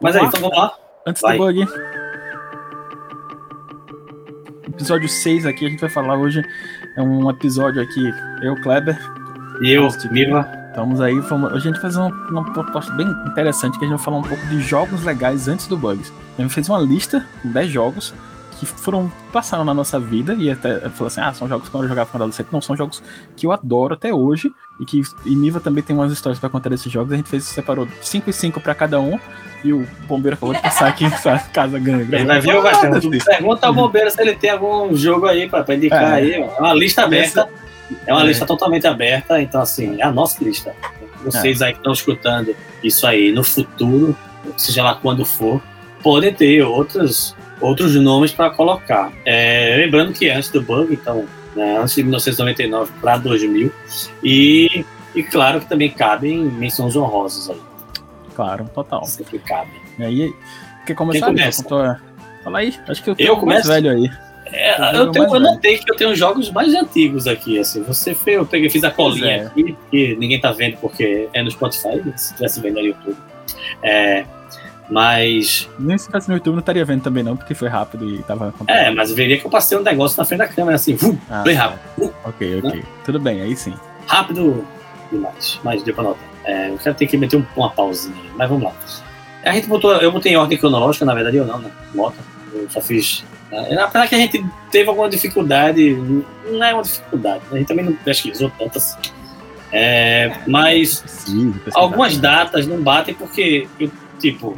Mas aí, então vamos lá. Antes Vai. do bug. Episódio 6 aqui, a gente vai falar hoje. É um episódio aqui, eu, Kleber. E eu, Host. Viva. Estamos aí. Vamos, a gente vai fazer uma, uma proposta bem interessante que a gente vai falar um pouco de jogos legais antes do Bugs. A gente fez uma lista com 10 jogos que foram passaram na nossa vida e até falou assim: ah, são jogos que eu jogava quando adolescente. Não, são jogos que eu adoro até hoje e que e Niva também tem umas histórias pra contar desses jogos. A gente fez separou 5 e 5 pra cada um e o bombeiro acabou de passar aqui essa casa ganha. Ele vai ver ter? Pergunta ao bombeiro se ele tem algum jogo aí pra indicar É. aí. É uma lista aberta. É uma É. lista totalmente aberta, então assim, é a nossa lista. Vocês aí que estão escutando isso aí no futuro, seja lá quando for, podem ter outros, outros nomes para colocar. É, lembrando que antes do bug, então, né, antes de 1999 para 2000, e, e claro que também cabem menções honrosas aí, Claro, total. sempre cabem. E aí, quer começar? Quem começa? Contou- Fala aí, acho que eu Eu começo? velho aí. É, Eu tenho, eu notei que eu tenho jogos mais antigos aqui, assim. Você fez, eu peguei, fiz a colinha é. aqui, que ninguém tá vendo porque é no Spotify, se tivesse vendo no YouTube. É, mas, Nem se tivesse no YouTube não estaria vendo também não, porque foi rápido e tava acontecendo. é, mas veria que eu passei um negócio na frente da câmera, assim, vum, Ah, bem rápido. Uh, Ok, ok. Tudo bem, aí sim. rápido demais, mas deu pra notar. É, eu quero ter que meter um- uma pausinha mas vamos lá. A gente botou, eu botei em ordem cronológica, na verdade eu não, né? Bota. Eu só fiz. né? Apesar que a gente teve alguma dificuldade, não é uma dificuldade, né? a gente também não pesquisou tanto assim. É, mas pesquisar. algumas datas não batem porque, eu, tipo,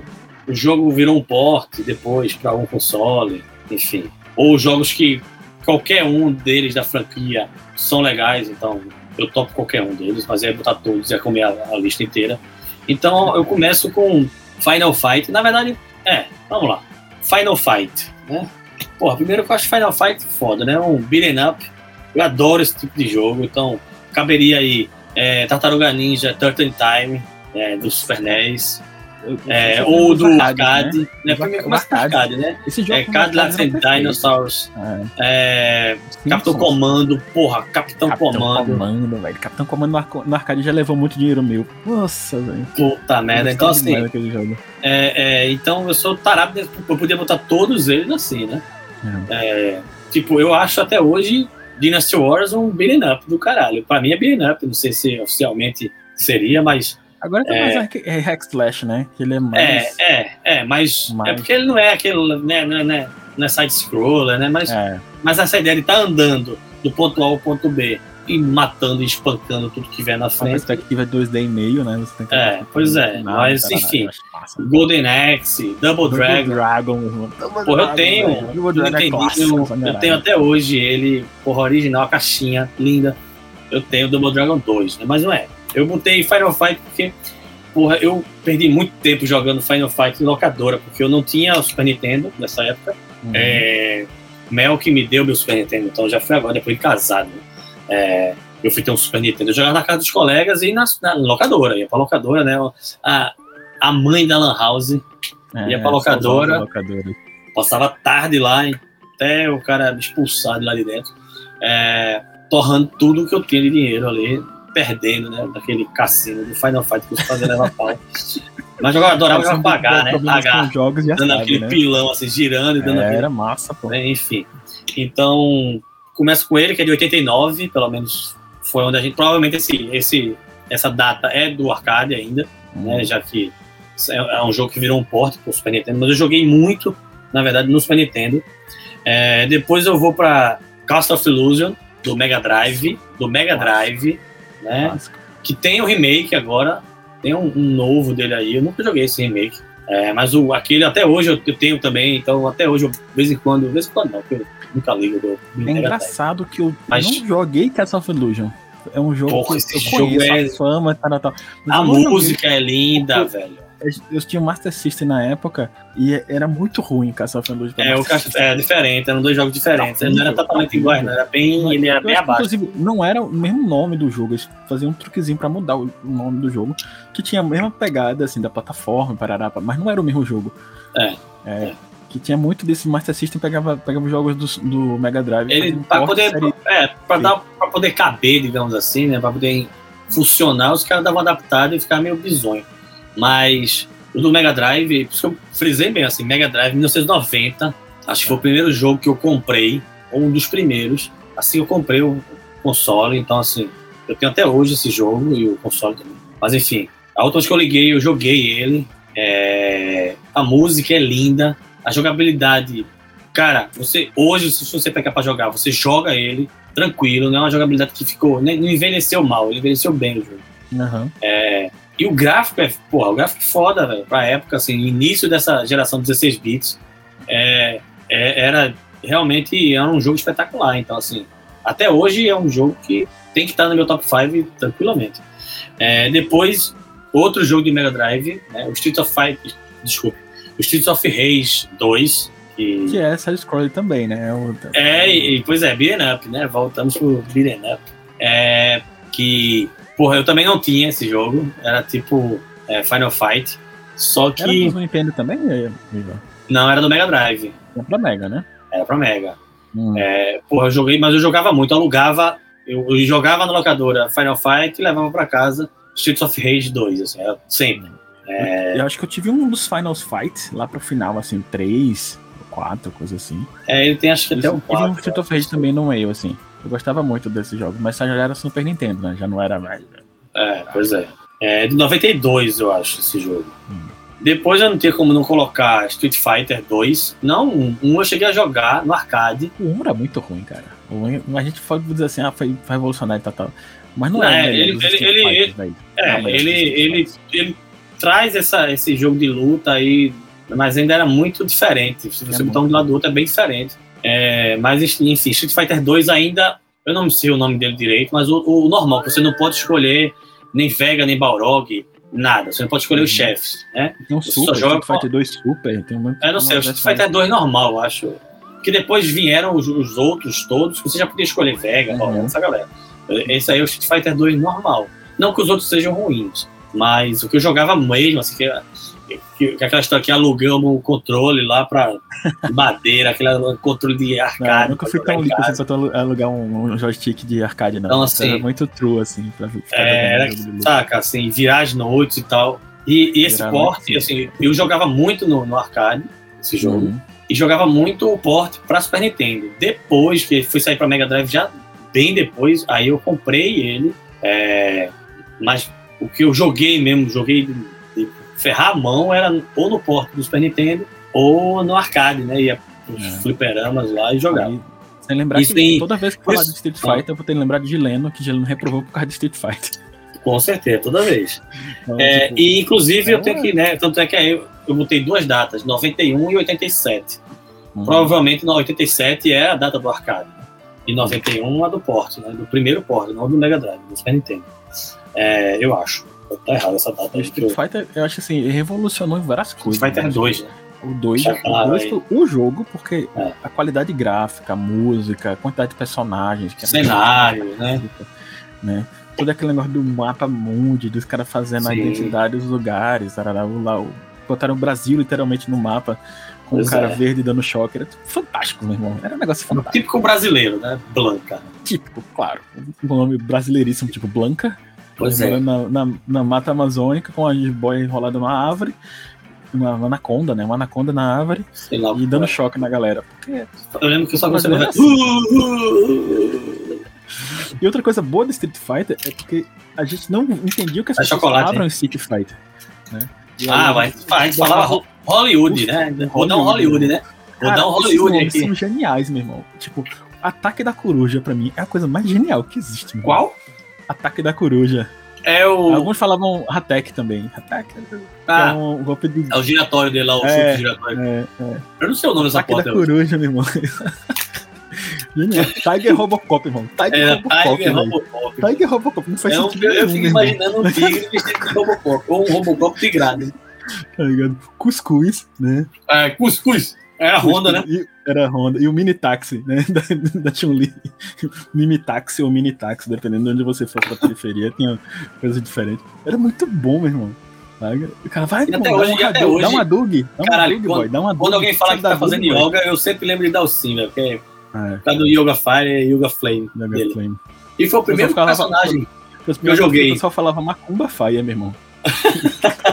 o jogo virou um porte depois para algum console, enfim. Ou jogos que qualquer um deles da franquia são legais, então eu topo qualquer um deles, mas é botar todos, é comer a, a lista inteira. Então eu começo com Final Fight. Na verdade, é, vamos lá. Final Fight, né? Porra, primeiro que eu acho Final Fight foda, né? Um beat'em up. Eu adoro esse tipo de jogo, então caberia aí é, Tartaruga Ninja Turtle Time, é, do Super NES, é, ou do arcade, né? né? Primeiro começa com arcade. né? Esse jogo É, and era perfeito. Dinosaurs, É. é. Capitão Comando, porra, Capitão, Capitão Comando, Comando, velho. Capitão Comando no, arco- no arcade já levou muito dinheiro meu. Nossa, velho. puta merda. Então, assim. É, é, então eu sou tarado, eu podia botar todos eles assim, né? É, tipo, eu acho até hoje Dynasty Wars um beat'em up do caralho. Pra mim é beat'em up, não sei se oficialmente seria, mas Agora tem É. mais é hack slash, né? Que ele é mais. é, é, é, mas Mas- é porque ele não é aquele, né, né, né, não é side-scroller, né? Mas, É. mas essa ideia de estar andando do ponto A ao ponto B e matando e espancando tudo que vier na A frente. perspectiva é 2D e meio, né? Você tem que É, pois é, mas, enfim. eu acho massa. Golden Axe, Double Double Dragon. Dragon. Double Porra, eu tenho. Double Eu, Dragon é entendi, clássico, eu, eu caralho. tenho até hoje ele, porra, original, a caixinha linda. Eu tenho Double Dragon 2, né? Mas não é. Eu botei Final Fight porque, porra, eu perdi muito tempo jogando Final Fight em locadora, porque eu não tinha o Super Nintendo nessa época. Uhum. É, Mel que me deu meu Super Nintendo, então já foi agora, depois de casado. né? É, eu fui ter um Super Nintendo. Eu jogava na casa dos colegas e na, na locadora. Ia pra locadora, né? A, a mãe da Lan House É, ia pra locadora. locadora. passava tarde lá, até o cara de lá de dentro, é, torrando tudo que eu tinha de dinheiro ali, perdendo, né, daquele cassino do Final Fight que você fazia levar pau. Mas eu adorava jogar pagar, né, pagar, jogos dando sabe, aquele né? pilão, assim, girando e dando É, aquele era massa, pô. né, enfim. Então, começa com ele, que é de 89, pelo menos foi onde a gente. Provavelmente esse, esse, essa data é do arcade ainda, né? Já que é, é um jogo que virou um porte pro Super Nintendo, mas eu joguei muito, na verdade, no Super Nintendo. É, depois eu vou para Cast of Illusion, do Mega Drive, do Mega Drive, né? Clássico. que tem o remake agora, tem um, um novo dele aí, eu nunca joguei esse remake. É, mas o, aquele até hoje eu, eu tenho também, então até hoje eu, de vez em quando, de vez em quando não, porque eu nunca ligo do, É engraçado que eu Mas- não joguei Castle of Illusion. É um jogo Porra, que eu jogo conheço é- a fama tal, tal, A não joguei. música é linda, velho. Eu tinha um Master System na época e era muito ruim Castle of Illusion. pra É, o Cast- é diferente, eram dois jogos diferentes. Tá Ele não era totalmente tá iguais, não. Era bem, ele era bem abaixo. Inclusive, não era o mesmo nome do jogo, eles faziam um truquezinho pra mudar o o nome do jogo, que tinha a mesma pegada, assim, da plataforma, parará, mas não era o mesmo jogo. É. É, Que tinha muito desse Master System, pegava, pegava os jogos do, do Mega Drive. Ele, pra poder, série- é, pra, dar, pra poder caber, digamos assim, né? Pra poder funcionar, os caras davam adaptado e ficava meio bizonho. Mas o do Mega Drive, por isso que eu frisei bem assim, Mega Drive 1990, acho que foi o primeiro jogo que eu comprei, ou um dos primeiros. Assim eu comprei o console, então assim, eu tenho até hoje esse jogo e o console também. Mas enfim, a outra vez que eu liguei, eu joguei ele. É... A música é linda, a jogabilidade. Cara, você hoje, se você pegar pra jogar, você joga ele tranquilo, não é uma jogabilidade que ficou. Não envelheceu mal, ele envelheceu bem o jogo. Uhum. É, e o gráfico é, porra, o gráfico é foda, velho. Pra época, assim, início dessa geração 16 bits, é, é, era realmente era um jogo espetacular. Então, assim, até hoje é um jogo que tem que estar no meu top 5 tranquilamente. É, depois, outro jogo de Mega Drive, né, o Street of Fight, desculpa, o Streets of Rage 2. Que, que é side scroll também, né? É, é e, pois é, beat'em up, né? Voltamos pro beat'em up. É, que Porra, eu também não tinha esse jogo. Era tipo é, Final Fight. Só que. Era do Nintendo também, Viva? Não, era do Mega Drive. Era pra Mega, né? Era pra Mega. Hum. É, porra, eu joguei, mas eu jogava muito. Eu alugava, eu, eu jogava na locadora Final Fight e levava pra casa Streets of Rage 2, assim, sempre. É... Eu acho que eu tive um dos Final Fight lá pro final, assim, 3, 4, coisa assim. É, ele tem acho que até o 4. E um Street of Rage também no meio, assim. Eu gostava muito desse jogo, mas já era Super Nintendo, né? Já não era mais. É, pois é. É de 92, eu acho, esse jogo. Hum. Depois eu não tinha como não colocar Street Fighter 2. Não, um, um eu cheguei a jogar no arcade. O 1 era muito ruim, cara. Um, a gente pode dizer assim, ah, foi, foi revolucionário e tal, tal. Mas não, não é, ele, ele, ele, ele, é, não, ele, ele, ele, traz essa, esse jogo de luta aí, mas ainda era muito diferente. Se você é botar um do lado do outro, é bem diferente. É, mas, enfim, Street Fighter 2 ainda, eu não sei o nome dele direito, mas o, o normal, você não pode escolher nem Vega, nem Balrog, nada. Você não pode escolher uhum. os chefes, né? Tem um Super, só joga Street Fighter 2 Super, tem muito. É, não sei, o Street Fighter 2 normal, eu acho. Que depois vieram os, os, outros todos, que você já podia escolher Vega, uhum. Balrog, essa galera. Esse aí é o Street Fighter 2 normal. Não que os outros sejam ruins, mas o que eu jogava mesmo, assim, que que, que aquela história que alugamos o controle lá pra madeira, aquele controle de arcade. Não, nunca fui tão rico assim pra alugar um, um, joystick de arcade, não. Então, assim, era muito true, assim, pra ficar é, era, saca, assim, virar as noites e tal. E, e esse porte, assim, eu jogava muito no, no arcade, esse jogo, uhum. e jogava muito o porte pra Super Nintendo. Depois que fui sair pra Mega Drive, já bem depois, aí eu comprei ele, é, mas o que eu joguei mesmo, joguei ferrar a mão era ou no porto do Super Nintendo ou no arcade, né? Ia os é. fliperamas lá e jogava. Sem lembrar Isso que tem... toda vez que falar de Street Fighter, eu vou ter que lembrar de Gileno, que Gileno reprovou por causa de Street Fighter. Com certeza, toda vez. Então, é, tipo, e inclusive eu tenho que, né? Tanto é que aí eu, eu botei duas datas, 91 e 87. Hum. Provavelmente na 87 é a data do arcade. E 91 a do porte, né? Do primeiro porte, não do Mega Drive, do Super Nintendo. É, eu acho. Tá errado essa data. Street Fighter, eu acho assim, revolucionou em várias coisas. Street Fighter né? 2, né? O 2 o, o jogo, porque é. a qualidade gráfica, a música, a quantidade de personagens. Que é Cenário, né? né? Todo aquele negócio do mapa mundi, dos caras fazendo Sim. a identidade dos lugares. Lá, lá, botaram o Brasil literalmente no mapa com o cara é. verde dando choque. Era fantástico, meu irmão. Era um negócio fantástico. Típico brasileiro, né? Blanca. Típico, claro. Um nome brasileiríssimo, tipo Blanca. Pois é. Na, na, na, mata amazônica, com a jiboia enrolada numa árvore, uma, uma anaconda, né? Uma anaconda na árvore lá, e dando choque na galera. Porque eu lembro que eu só gostava é assim. E outra coisa boa do Street Fighter é porque a gente não entendia o que as é pessoas falavam em Street Fighter. Né? Ah, mas a gente falava Hollywood, né? Um Hollywood, né? Dar um Hollywood aqui. são geniais, meu irmão. Tipo, Ataque da Coruja, pra mim, é a coisa mais genial que existe. Qual? Ataque da Coruja. É o. Alguns falavam Hatek também. Hatek ah, é um golpe de. É o giratório dele lá, o é, giratório. É, é. Eu não sei o nome dessa porta. da coruja, meu irmão. Tiger Robocop, irmão. Tiger é, Robocop. Tiger Robocop. Tiger Robocop. Não faz é um, sentido. Eu, eu fico imaginando um tigre vestido de Robocop. Ou um Robocop tigrado. Tá ligado? Cuscuz, né? É, cuscuz. Era a Honda, né? Era a Honda. E o mini táxi, né? Da, da Chun-Li. Mini táxi ou mini táxi, dependendo de onde você for pra periferia, tinha coisa diferente. Era muito bom, meu irmão. O cara vai, até hoje, dá, até hoje, dá uma dug. Dá uma caralho, dug, quando, boy, dá uma quando alguém fala que tá fazendo dug, yoga, boy. eu sempre lembro de dar o sim, velho. Porque é. por causa do Yoga Fire e Yoga Flame. Yoga Flame. E foi o primeiro personagem falava, que eu joguei. O pessoal falava Macumba Fire, meu irmão.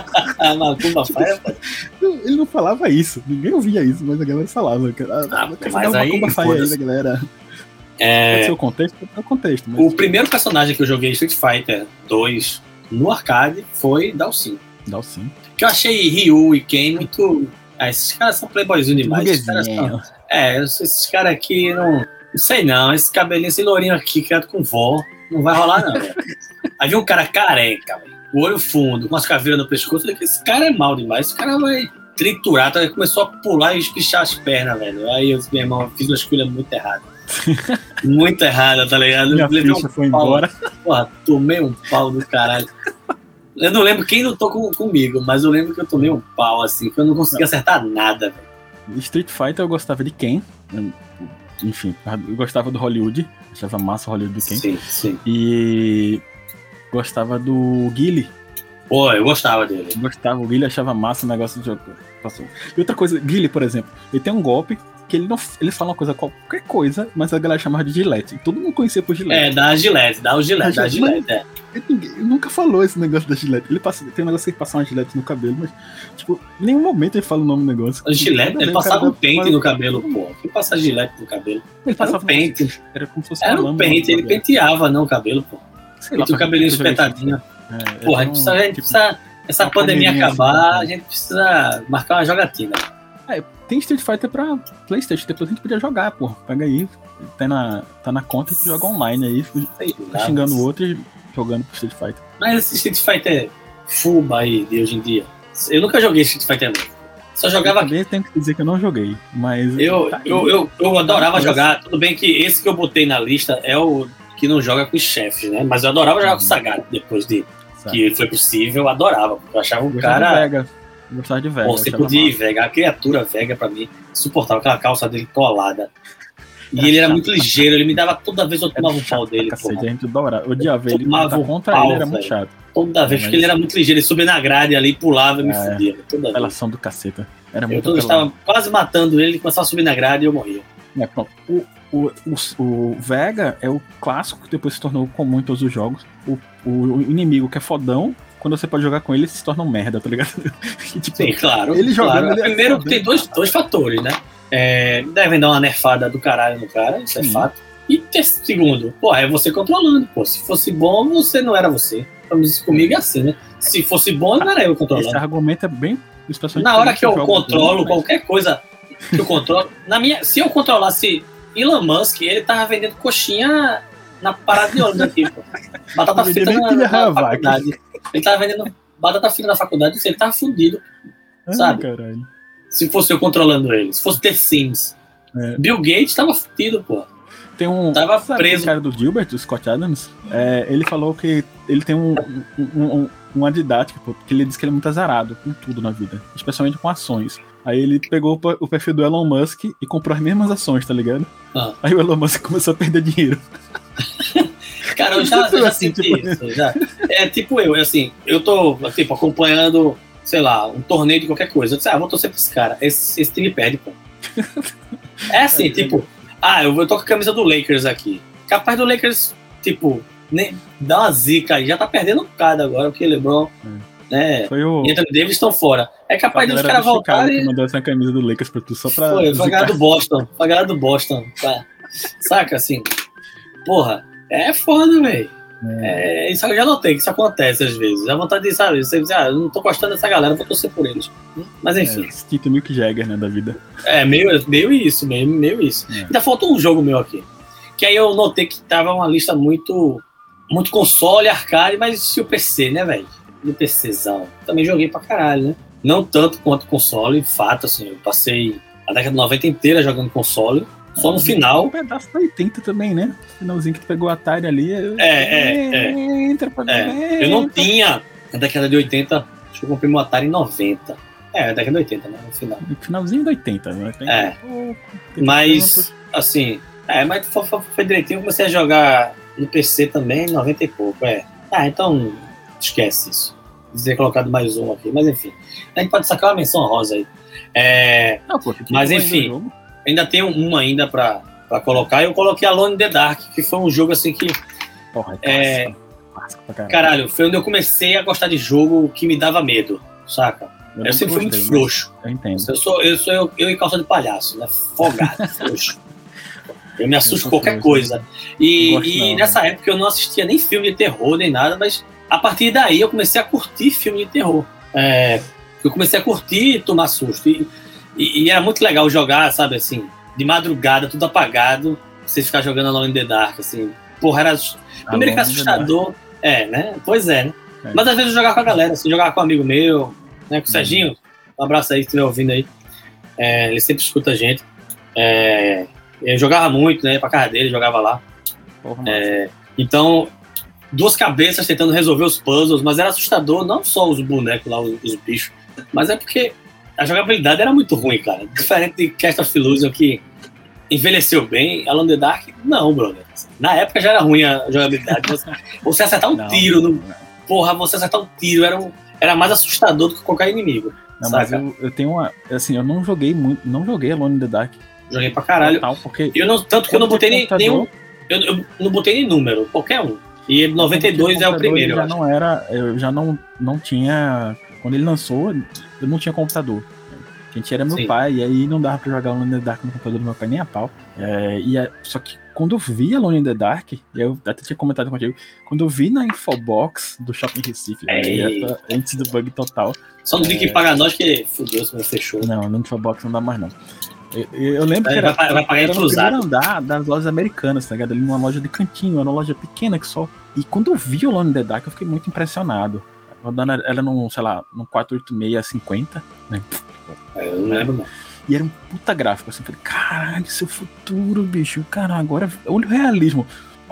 Ele não falava isso, ninguém ouvia isso, mas a galera falava. Ah, mas aí, Fire aí, galera? É... Pode ser o contexto, pode ser o contexto. Mas... O primeiro personagem que eu joguei Street Fighter 2 no arcade foi Dalsin. Dalsin. Que eu achei Ryu e Ken muito. Ah, esses caras são playboyzinhos demais. Esses caras são... É, esses caras aqui não. Não sei não, esse cabelinho, esse lourinho aqui criado com vó, não vai rolar não. Aí vi um cara careca, velho, o olho fundo, com as caveiras no pescoço, falei que esse cara é mal demais, esse cara vai triturar, tá? Começou a pular e espichar as pernas, velho. Aí eu, meu irmão, fiz uma escolha muito errada. muito errada, tá ligado? Minha Levei ficha foi embora. Porra, tomei um pau do caralho. Eu não lembro quem lutou com, comigo, mas eu lembro que eu tomei um pau, assim, que eu não conseguia acertar nada, velho. Street Fighter eu gostava de quem? Enfim, eu gostava do Hollywood, achava massa o Hollywood de quem. Sim, sim. E gostava do Guile. Pô, eu gostava dele. Gostava, o Guile achava massa o negócio de jogo. E outra coisa, Guile, por exemplo, ele tem um golpe que ele não. Ele fala uma coisa, qualquer coisa, mas a galera chamava de Gillette. Todo mundo conhecia por Gillette. É, da Gillette, dá o Gillette, da Gillette, é. Ele, nunca falou esse negócio da Gillette. Ele passa, tem um negócio que ele passa uma Gillette no cabelo, mas, tipo, em nenhum momento ele fala o nome do negócio. A Gillette, ele passava um pente no cabelo, pô. Quem passa Gillette no cabelo? Ele passava um pente. Era como se fosse Era um pente, ele penteava, não, o cabelo, pô. Sei lá, o cabelinho espetadinho. É, Porra, a gente precisa, gente precisa essa pandemia acabar, assim, a gente precisa marcar uma jogatina. É, tem Street Fighter pra Playstation, depois a gente podia jogar, pô. Pega aí, tá na, tá na conta e joga online aí, tá xingando o outro e jogando pro Street Fighter. Mas esse Street Fighter fuba aí de hoje em dia. Eu nunca joguei Street Fighter não. Só jogava. Eu tenho que dizer que eu não joguei, mas. Eu, tá eu, eu, eu, adorava jogar. Tudo bem que esse que eu botei na lista é o que não joga com os chefes, né? Mas eu adorava jogar com o Sagat depois de que foi possível, eu adorava. Eu achava um eu cara. De Vega. Eu gostava de Vega. Você podia ir Vega. A criatura Vega, pra mim, suportava aquela calça dele colada. E era ele era muito ligeiro, ele me dava toda vez eu tomava um pau dele. Cacete, a gente adorava. Odiava ele. Tomava contra pau, ele era muito chato. Toda vez, Mas... porque ele era muito ligeiro. Ele subia na grade ali, pulava e me é, fudia. Toda apelação do caceta. Era eu muito Eu estava quase matando ele, ele começava a subir na grade e eu morria. É, pronto. O, o, o, o, Vega é o clássico que depois se tornou comum em todos os jogos. O, o inimigo que é fodão, quando você pode jogar com ele, se torna um merda, tá ligado? tipo, Sim, claro. Ele jogando. Claro. Ele é Primeiro, tem dois, dois fatores, né? É, devem dar uma nerfada do caralho no cara, isso Sim. é fato. E segundo, pô, é você controlando, pô. Se fosse bom, você não era você. Vamos comigo é assim, né? Se fosse bom, não era eu controlando. Esse argumento é bem. Na hora que eu controlo qualquer coisa que eu controlo. na minha, se eu controlasse Elon Musk, ele tava vendendo coxinha na parada de ônibus aqui, pô. Batata frita na, na faculdade. Ele tava vendendo batata frita na faculdade, ele tava fudido. Ai, sabe? Caralho. Se fosse eu controlando ele. Se fosse The Sims. É. Bill Gates tava fudido, pô. Tem um. Tava preso. O cara do Gilbert, o Scott Adams, é, ele falou que ele tem um, um, um, uma didática, porque ele diz que ele é muito azarado com tudo na vida, especialmente com ações. Aí ele pegou o perfil do Elon Musk e comprou as mesmas ações, tá ligado? Ah. Aí o Elon Musk começou a perder dinheiro. Cara, eu já, eu já assim, senti tipo... isso. Já. É tipo eu, é assim, eu tô tipo, acompanhando, sei lá, um torneio de qualquer coisa. Eu disse, ah, vou torcer pra esse cara. Esse, esse time perde, pô. É assim, tipo, ah, eu tô com a camisa do Lakers aqui. Capaz do Lakers, tipo, nem, dá uma zica aí. Já tá perdendo um bocado agora, porque LeBron. É. Né, foi o... e Anthony Davis estão fora. É capaz de os caras voltarem. Que mandou essa camisa do Lakers pra tu só pra. Foi, foi a galera do Boston. Foi a galera do Boston. Tá. Saca assim? Porra, é foda, velho. É. é, isso eu já notei que isso acontece às vezes. A vontade de, sabe, você diz, ah, eu não tô gostando dessa galera, vou torcer por eles. Mas enfim. É, Tito Milk Jagger, né, da vida. É, meio, meio isso, meio, meio isso. É. Ainda falta um jogo meu aqui. Que aí eu notei que tava uma lista muito. Muito console, arcade, mas e o PC, né, velho? E o PCzão. Também joguei pra caralho, né? Não tanto quanto console, fato, assim, eu passei a década de 90 inteira jogando console. Só no final. Um pedaço da 80 também, né? Finalzinho que tu pegou o Atari ali. É, é, é. Entra pra é. Eu não tinha na década de 80. Acho que eu comprei meu Atari em 90. É, década de 80, né? No final. Finalzinho de 80, né? Tem é. mas, assim. É, mas foi direitinho. Eu comecei a jogar no PC também, 90 e pouco. É. Ah, então esquece isso. Dizer colocado mais um aqui, mas enfim. A gente pode sacar uma menção rosa aí. É, não, pô, mas enfim ainda tenho um ainda pra, pra colocar. Eu coloquei Alone in the Dark, que foi um jogo assim que. Porra, é, caralho. caralho, foi onde eu comecei a gostar de jogo que me dava medo, saca? Eu, eu sempre fui muito frouxo. Eu entendo. Eu sou eu, sou eu, eu em calça de palhaço, né? Folgado, frouxo. Eu me assusto com qualquer coisa. E, e não, nessa né? época eu não assistia nem filme de terror, nem nada, mas a partir daí eu comecei a curtir filme de terror. É, eu comecei a curtir e tomar susto. E, e, e, era muito legal jogar, sabe, assim, de madrugada, tudo apagado, você ficar jogando Alone in the Dark, assim. Porra, era. Primeiro que assustador. É, né? Pois é, né? É. Mas às vezes eu jogava com a galera, assim, jogava com um amigo meu, né? Com o Serginho. Um abraço aí, se estiver ouvindo aí. É, ele sempre escuta a gente. É, eu jogava muito, né? Pra casa dele, jogava lá. Porra, é, então, duas cabeças tentando resolver os puzzles, mas era assustador, não só os bonecos lá, os, os bichos, mas é porque a jogabilidade era muito ruim, cara. Diferente de Cast of Illusion, que envelheceu bem, Alan the Dark, não, brother. Na época já era ruim a jogabilidade. Você, você acertar um não, tiro, no, porra, você acertar um tiro era, um, era mais assustador do que qualquer inimigo. Não, mas eu, eu, tenho uma. Assim, eu não joguei muito. Não joguei Alone in the Dark. Joguei pra caralho. Total, porque eu não, tanto que eu não botei nem, nenhum. Eu, eu, não botei nem número, qualquer um. E 92 é o primeiro. Já não era. Eu já não, não tinha. Quando ele lançou, eu não tinha computador. Quem tinha era meu Sim. pai, e aí não dava pra jogar Alone in the Dark no computador do meu pai nem a pau. É, e é, só que quando eu vi Alone in the Dark, eu até tinha comentado contigo, quando eu vi na Infobox do Shopping Recife, né, antes do bug total. Só não vi que pagar nós que fudeu, se fechou. Não, no Infobox não dá mais não. Eu, eu lembro que era, vai, vai pagar era no primeiro andar das lojas americanas, tá ligado? Ali numa loja de cantinho, uma loja pequena que só. E quando eu vi o Alone in the Dark, eu fiquei muito impressionado. Rodando ela num, sei lá, num 48650, né? É, eu não lembro, não. E era um puta gráfico, assim. Falei, caralho, seu futuro, bicho. Cara, agora olha o realismo.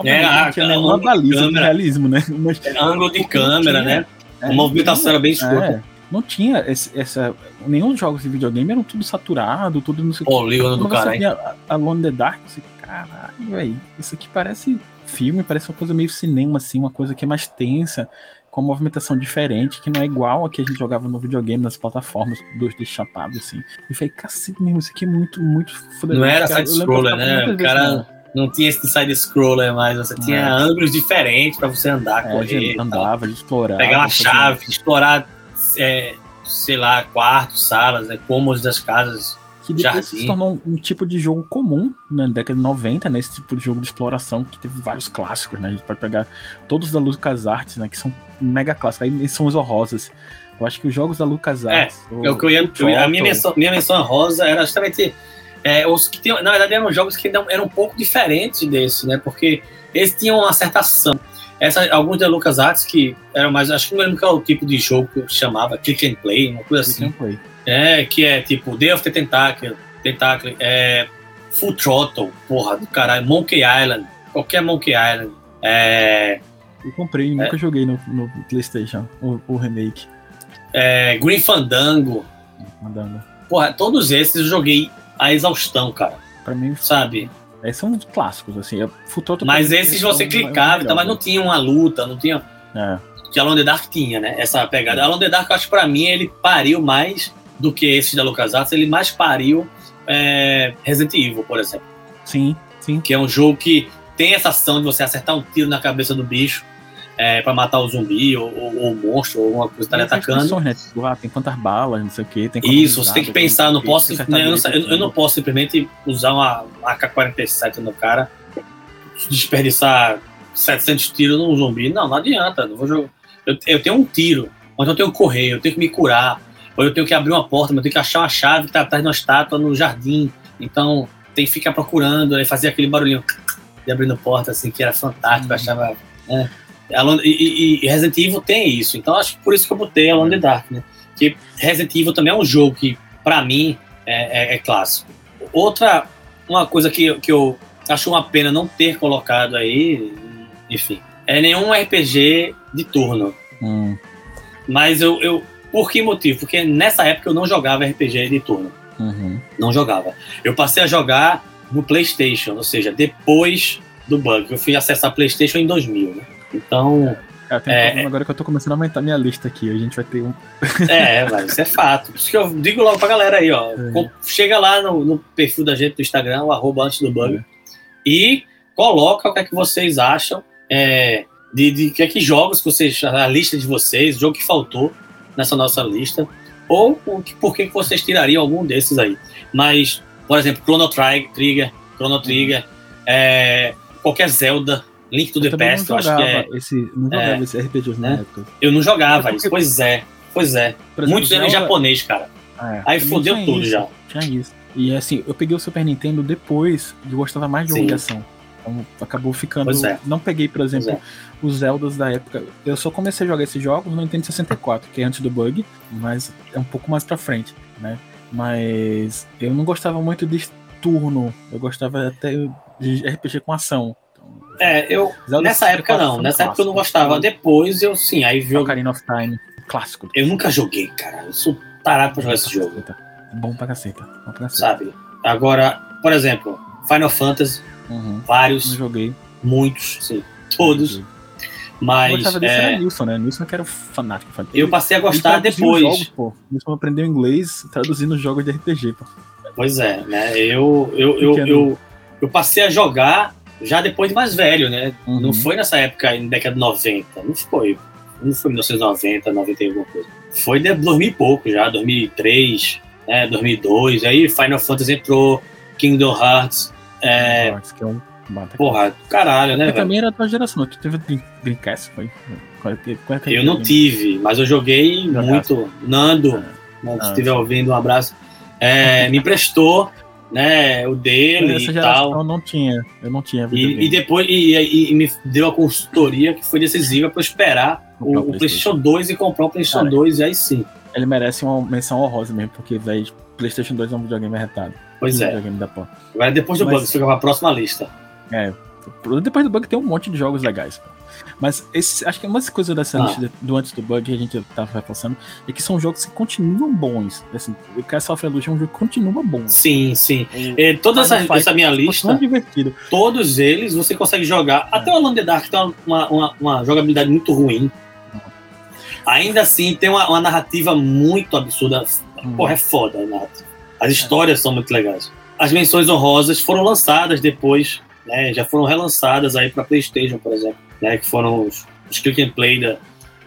É, a, a, uma baliza realismo, né? Mas, é, ângulo de câmera, né? É, a movimentação era bem escura. Não tinha esse, essa. Nenhum jogos de videogame eram tudo saturado, tudo não sei o que. do cara, hein? A, Lone the Dark, assim, caralho, velho. Isso aqui parece filme, parece uma coisa meio cinema, assim, uma coisa que é mais tensa com uma movimentação diferente, que não é igual a que a gente jogava no videogame nas plataformas 2D chapado, assim. E falei, cacete mesmo, isso aqui é muito, muito foda. Não era side-scroller, né? O cara não tinha esse side-scroller mais, você tinha é. ângulos diferentes para você andar, é, correr. Andava, explorar. Pegar uma chave, explorar, é, sei lá, quartos, salas, né, cômodos das casas que depois Jardim. se tornou um, um, tipo de jogo comum né, na década de 90, né? Esse tipo de jogo de exploração que teve vários clássicos, né? A gente pode pegar todos da LucasArts, né? Que são mega clássicos, aí são os horrorosas. Eu acho que os jogos da LucasArts... É, é o que eu ia... A minha menção, minha menção rosa era justamente... É, os que tinham, na verdade, eram jogos que eram um pouco diferentes desse, né? Porque eles tinham uma certa ação. Essa, alguns da LucasArts que eram mais... Acho que não lembro qual é o tipo de jogo que eu chamava, Click and Play, uma coisa click assim. And play é, que é tipo Day of the Tentacle, Tentacle é, Full Throttle, porra do caralho, Monkey Island, qualquer Monkey Island. É, eu comprei, é, nunca joguei no, no PlayStation, o, o, remake. É, Green Fandango. Fandango. Porra, todos esses eu joguei a exaustão, cara. Pra mim, sabe? Esses são clássicos, assim. mas esses você clicava, então, mas não tinha uma luta, não tinha. É. Que a Alone the Dark tinha, né? Essa pegada. A Alone the Dark, eu acho que pra mim, ele pariu mais do que esse da LucasArts, ele mais pariu é, Resident Evil, por exemplo. Sim, sim. Que é um jogo que tem essa ação de você acertar um tiro na cabeça do bicho é, para matar o zumbi ou, ou, ou, o monstro ou alguma coisa que tá lhe atacando. né? Tipo, ah, tem quantas balas, não sei o que. Isso, você tem que pensar, não posso, né, eu, eu, eu, não posso simplesmente usar uma AK-47 no cara, desperdiçar 700 tiros num zumbi. Não, não adianta. Não vou jogar. Eu, eu tenho um tiro, mas eu tenho que correr, eu tenho que me curar ou eu tenho que abrir uma porta, mas eu tenho que achar uma chave que está atrás de uma estátua no jardim. Então tem que ficar procurando, aí fazer aquele barulhinho de abrindo porta, assim, que era fantástico, uhum. achava. Né? E, e, e, Resident Evil tem isso, então acho que por isso que eu botei a Alone Dark, né? Que Resident Evil também é um jogo que, para mim, é, é, é, clássico. Outra, uma coisa que, que eu acho uma pena não ter colocado aí, enfim, é nenhum RPG de turno. Hum. Mas eu, eu, por que motivo? Porque nessa época eu não jogava RPG de turno. Uhum. Não jogava. Eu passei a jogar no PlayStation, ou seja, depois do bug. Eu fui acessar PlayStation em 2000, né? Então. É, é, agora que eu tô começando a aumentar minha lista aqui, a gente vai ter um. é, mas isso é fato. Por isso que eu digo logo pra galera aí, ó. É. Chega lá no, no, perfil da gente do Instagram, o arroba antes do bug, é. e coloca o que é que vocês acham é, de, de que, é que jogos que vocês. A lista de vocês, o jogo que faltou nessa nossa lista. Ou o que- por que vocês tirariam algum desses aí. Mas, por exemplo, Chrono Tri- Trigger, Chrono Trigger, é, qualquer Zelda, Link to the Eu Past, eu acho que é. esse, não jogava esse RPG na né? época. Eu não jogava É isso. Pois é, pois é. Exemplo, Muitos eram em Zelda- japonês, cara. É, Aí fodeu tudo isso, já. Tinha isso. E assim, eu peguei o Super Nintendo depois de gostava mais de jogo de ação. Então acabou ficando. Pois é. Não peguei, por exemplo, Pois os Zeldas da época. Eu só comecei a jogar esses jogos no Nintendo 64, que é antes do bug, mas é um pouco mais pra frente, né? Mas eu não gostava muito de turno. Eu gostava até de RPG com ação. É, eu. Zelda Nessa época 64 não. Nessa época eu não clássico. gostava. Depois eu sim, aí vi. Ocarina of Time, clássico. Eu nunca joguei, cara. Eu sou tarado pra jogar esse jogo, Bom pra caceta. Bom pra caceta. sabe? Agora, por exemplo, Final Fantasy, Uhum. Não vários, joguei. muitos, sim, todos. Joguei. Eu Mas gostava desse é, era Nilson, né? Nilson que era o fanático. eu passei a gostar depois. Jogos, pô. Nilson aprendeu inglês traduzindo jogos de RPG, pô. Pois é, né? Eu, eu, eu, eu, eu passei a jogar já depois de mais velho, né? Uhum. Não foi nessa época, na década de 90. Não foi. Não foi 1990, 90 e alguma coisa. Foi de 2000 e pouco já, 2003, né? 2002. Aí Final Fantasy entrou, Kingdom Hearts. É, que é um bata- porra, do caralho, né, Mas também era da tua geração. Tu teve Dream- Dreamcast, foi? Eu não tive, mas eu joguei muito. Nando, né, se Ah, estiver sim. ouvindo, um abraço. É, me emprestou, né, o dele Essa e tal. eu não tinha. Eu não tinha E, e depois e, e- e me deu a consultoria que foi decisiva para esperar o, o PlayStation 2 e comprar o PlayStation Cara, 2 e aí sim. Ele merece uma menção honrosa mesmo, porque, velho, PlayStation 2 é um videogame arretado. Pois é. videogame da. Agora depois do Mas- bug, fica para a próxima lista. É. Depois do bug tem um monte de jogos legais. pô. Mas esse, acho que uma das coisas dessa Ah. lista do antes do bug que a gente tava reforçando é que são jogos que continuam bons. Assim, o Castle of Illusion é um jogo que continua bom. Sim, sim. O- É, toda essa, essa minha lista, divertido. todos eles você consegue jogar. Até o the Dark tem uma, uma, uma- jogabilidade muito ruim. Ainda assim, tem uma, uma narrativa muito absurda. Hum. Porra, é foda a narrativa. As histórias são muito legais. As menções honrosas foram lançadas depois, né? Já foram relançadas aí para PlayStation, por exemplo, né? Que foram os, os click and play da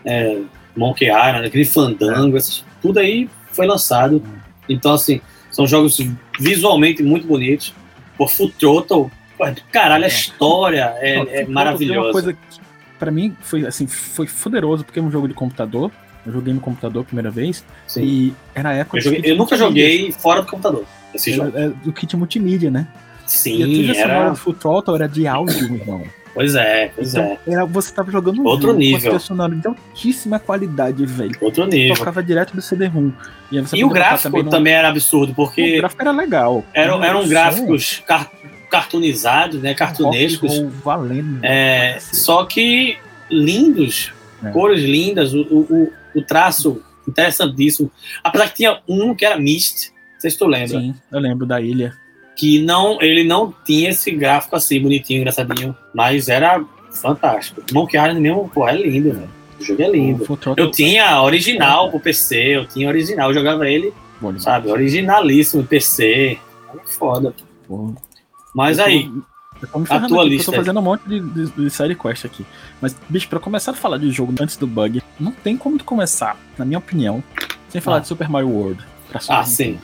é, Monkey Island, aquele Fandango, essas- tudo aí foi lançado. Então, assim, são jogos visualmente muito bonitos. Por Full Throttle, é caralho, a história é, é tem maravilhosa. Uma coisa que, pra mim, foi assim, foi poderoso, porque é um jogo de computador. Eu joguei no computador a primeira vez. Sim. E era a época Eu, joguei- eu nunca joguei fora do computador esse jogo. Era, é, do kit multimídia, né? E a Sim, trilha sonora era. do Full Throttle era de áudio, irmão. Pois é, pois Então, é. era, você tava jogando um Outro jogo nível. com a trilha sonora de altíssima qualidade, velho. Outro nível. Tocava direto do CD-ROM. E, E o gráfico no- também era absurdo, O porque gráfico era legal. eram, eram gráficos car- cartoonizados, né? Cartunescos. roll valendo. É, Cacete. só que lindos, É. cores lindas, o, o, o- o traço interessantíssimo. Apesar que tinha um que era Mist, não sei se tu lembra, Sim, eu lembro da ilha. Que não, ele não tinha esse gráfico assim, bonitinho, engraçadinho, mas era fantástico. Monkey Island mesmo, pô, é lindo, velho. O jogo é lindo. Eu tinha original pro PC, eu tinha original, eu jogava ele, Bom sabe, originalíssimo PC. Era foda. Mas eu aí, Eu tô a tua aqui, lista Eu tô fazendo um monte de, de, de side quest aqui. Mas, bicho, pra começar a falar de jogo antes do bug, não tem como tu começar, na minha opinião, sem falar Ah. de Super Mario World. ah, Nintendo. sim.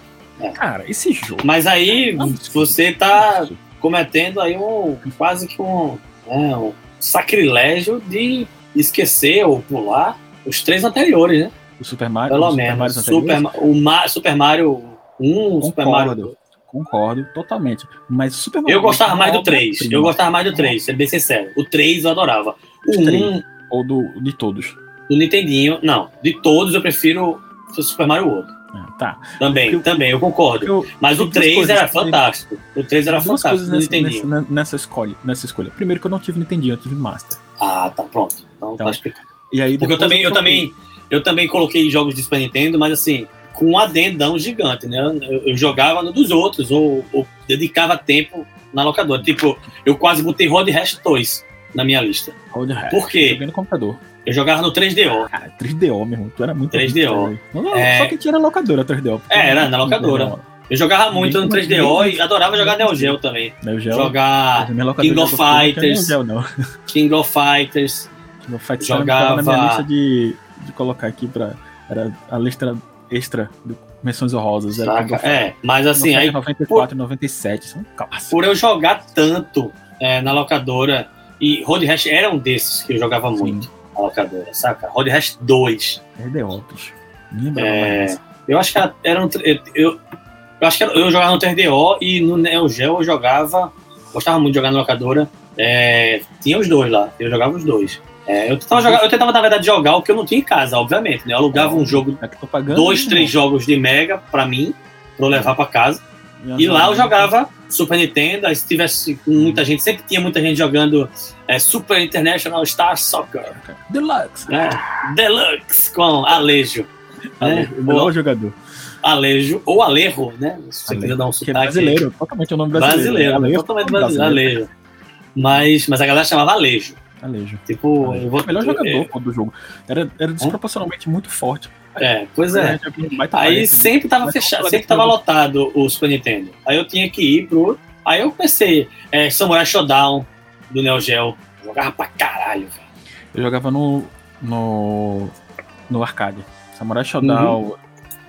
Cara, esse jogo. Mas aí Não, você tá cometendo aí um quase que um, né, um sacrilégio de esquecer ou pular os três anteriores, né? O Super Mario. Pelo Super menos. Super, Ma- o Ma- Super Mario 1, Super Mario 2. Concordo, totalmente. Mas o Super Mario Eu gostava mais é do uma 3. obra-prima. Eu gostava mais do 3, ser bem sincero. O 3 eu adorava. O Os 1 três. Ou do, de todos. do Nintendinho, não. De todos eu prefiro o Super Mario World. É, tá. Também, Eu- também, eu concordo. Eu, Mas o duas 3 coisas era fantástico. O 3 era fantástico nessa, Nintendinho. nessa, nessa, escolha, nessa escolha. Primeiro que eu não tive Nintendinho, eu tive Master. Ah, tá pronto. Então, Então, tá explicado. E aí Porque eu também, eu troquei. também, eu também coloquei jogos de Super Nintendo, mas assim, com um adendão gigante, né? Eu, eu jogava no dos outros, ou, ou dedicava tempo na locadora. Tipo, eu quase botei Road Rash 2 na minha lista. Road Rash. Por quê? Joguei no computador. Eu jogava no 3DO. Cara, 3DO, meu irmão. Tu era muito 3DO. rico, velho. Não, É. Só que tinha na locadora 3DO. porque É, era na locadora. Eu jogava muito no Mas 3DO mesmo- e adorava jogar Neo Geo também. Neo Geo. Jogar King of Fighters. Neo Geo, não. King of Fighters. Meu Fight Jogava- na minha lista de, de colocar aqui pra. Era a lista extra de menções honrosas. Era Saca? É, mas assim, aí 94 e 97, são clássicos. por eu jogar tanto é, na locadora, e Road Rash era um desses que eu jogava Sim. muito na locadora, saca? Road Rash 2. RDO, É, eu acho que era, um, eu, eu, eu acho que eu jogava no 3DO e no Neo Geo eu jogava, gostava muito de jogar na locadora. é, tinha os dois lá, eu jogava os dois. É, eu, tentava jogar, eu tentava, na verdade, jogar o que eu não tinha em casa, obviamente. Né? Eu alugava um jogo, É dois, três jogos de Mega pra mim, pra eu levar pra casa. E lá eu jogava Super Nintendo, se tivesse com muita gente, sempre tinha muita gente jogando é, Super International Star Soccer, Deluxe. né? Deluxe com Alejo. Né? O melhor jogador. Alejo, ou Alejo, né? Se você Alejo, quiser dar um é sotaque. brasileiro, totalmente o nome brasileiro. Brasileiro, Alejo, totalmente brasileiro. Alejo. Mas, mas a galera chamava Alejo. Alejo. Tipo, eu vou. O melhor jogador é, do jogo. Era, era desproporcionalmente muito forte. É, pois é. Aí sempre tava fechado, sempre tava lotado o Super Nintendo. Aí eu tinha que ir pro. Aí eu pensei, é, Samurai Shodown do Neo Geo. Jogava pra caralho, velho. Eu jogava no. no. no arcade. Samurai Shodown.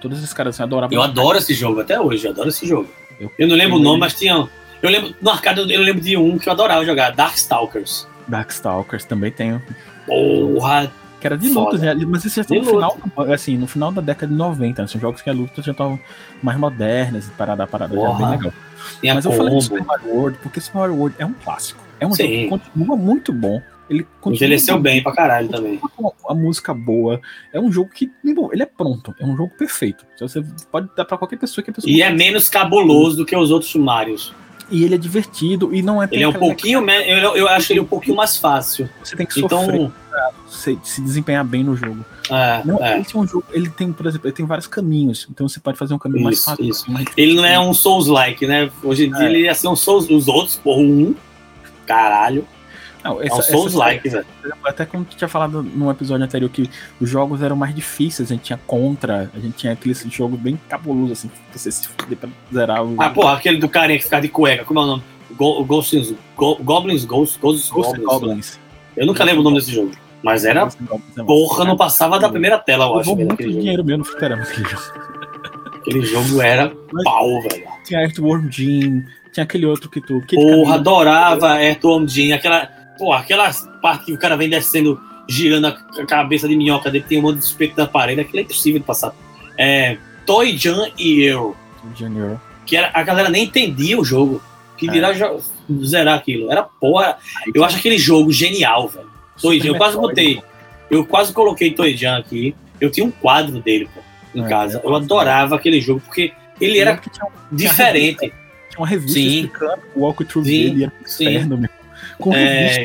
Todos esses caras assim, adoravam. Uhum. Eu adoro esse jogo até hoje, eu adoro esse jogo. Eu- Eu não lembro o nome, mas tinha. Eu lembro, no arcade eu lembro de um que eu adorava jogar, Darkstalkers. Darkstalkers também tenho. Porra, Que era de lutas, né? Mas isso já tá De no final, assim, no final da década de 90, né? São jogos que a luta já estavam mais modernas, parada, parada, já era bem Porra. legal. tinha Mas eu falei de combo. Super Mario World porque Super Mario World é um clássico. É um Sim. jogo que continua muito bom. Ele Envelheceu bem pra caralho também. a música boa. É um jogo que, bom, ele é pronto. É um jogo perfeito. Então Você pode dar pra qualquer pessoa que a pessoa E é menos cabuloso do que os outros Marios. E ele é divertido e não é Ele é um pouquinho menos. Eu, eu acho ele um pouquinho mais fácil. Você tem que sofrer Então. pra se, se desempenhar bem no jogo. É, Não, é. Ele tem um jogo, ele tem, por exemplo, ele tem vários caminhos. Então você pode fazer um caminho mais Isso, fácil. isso. mais Ele não é um Souls-like, né? Hoje em dia É. ele ia ser um Souls. Os outros, porra, um. Caralho. Não, É essa- um essa- Souls-like, velho. Até como tu tinha falado num episódio anterior que os jogos eram mais difíceis, a gente tinha contra, a gente tinha aquele jogo bem cabuloso, assim, que você se fuder pra zerar o. Ah, porra, aquele do carinha que fica de cueca, como é o nome? Go, Ghosts, Go, Goblins Ghosts, Ghosts Ghost Goblins. Goblins. Eu nunca lembro o nome desse jogo. Mas era. É. Porra, não passava da primeira tela, eu Eu acho. velho, muito Aquele jogo. dinheiro meu no fliperama aquele jogo. Aquele jogo era Mas- pau, velho. Tinha Earthworm Jim, tinha aquele outro que tu. Que Porra, adorava Earthworm Jim. Aquela, porra, aquela parte que o cara vem descendo, girando a cabeça de minhoca dele, tem um monte de espeto na parede. Aquilo é impossível de passar. É, Toy Jan e eu. Junior. Que era, a galera nem entendia o jogo. Que É. dirá jo- zerar aquilo. Era porra. Eu acho aquele jogo genial, velho. Toy Jan, eu quase botei. Eu quase coloquei Toy Jan aqui. Eu tinha um quadro dele, pô, em É, casa. eu Eu adorava aquele jogo, porque ele era Que tinha, diferente. tinha uma revista Sim. explicando o walkthrough Sim, dele, era sim. inferno, meu. Com É,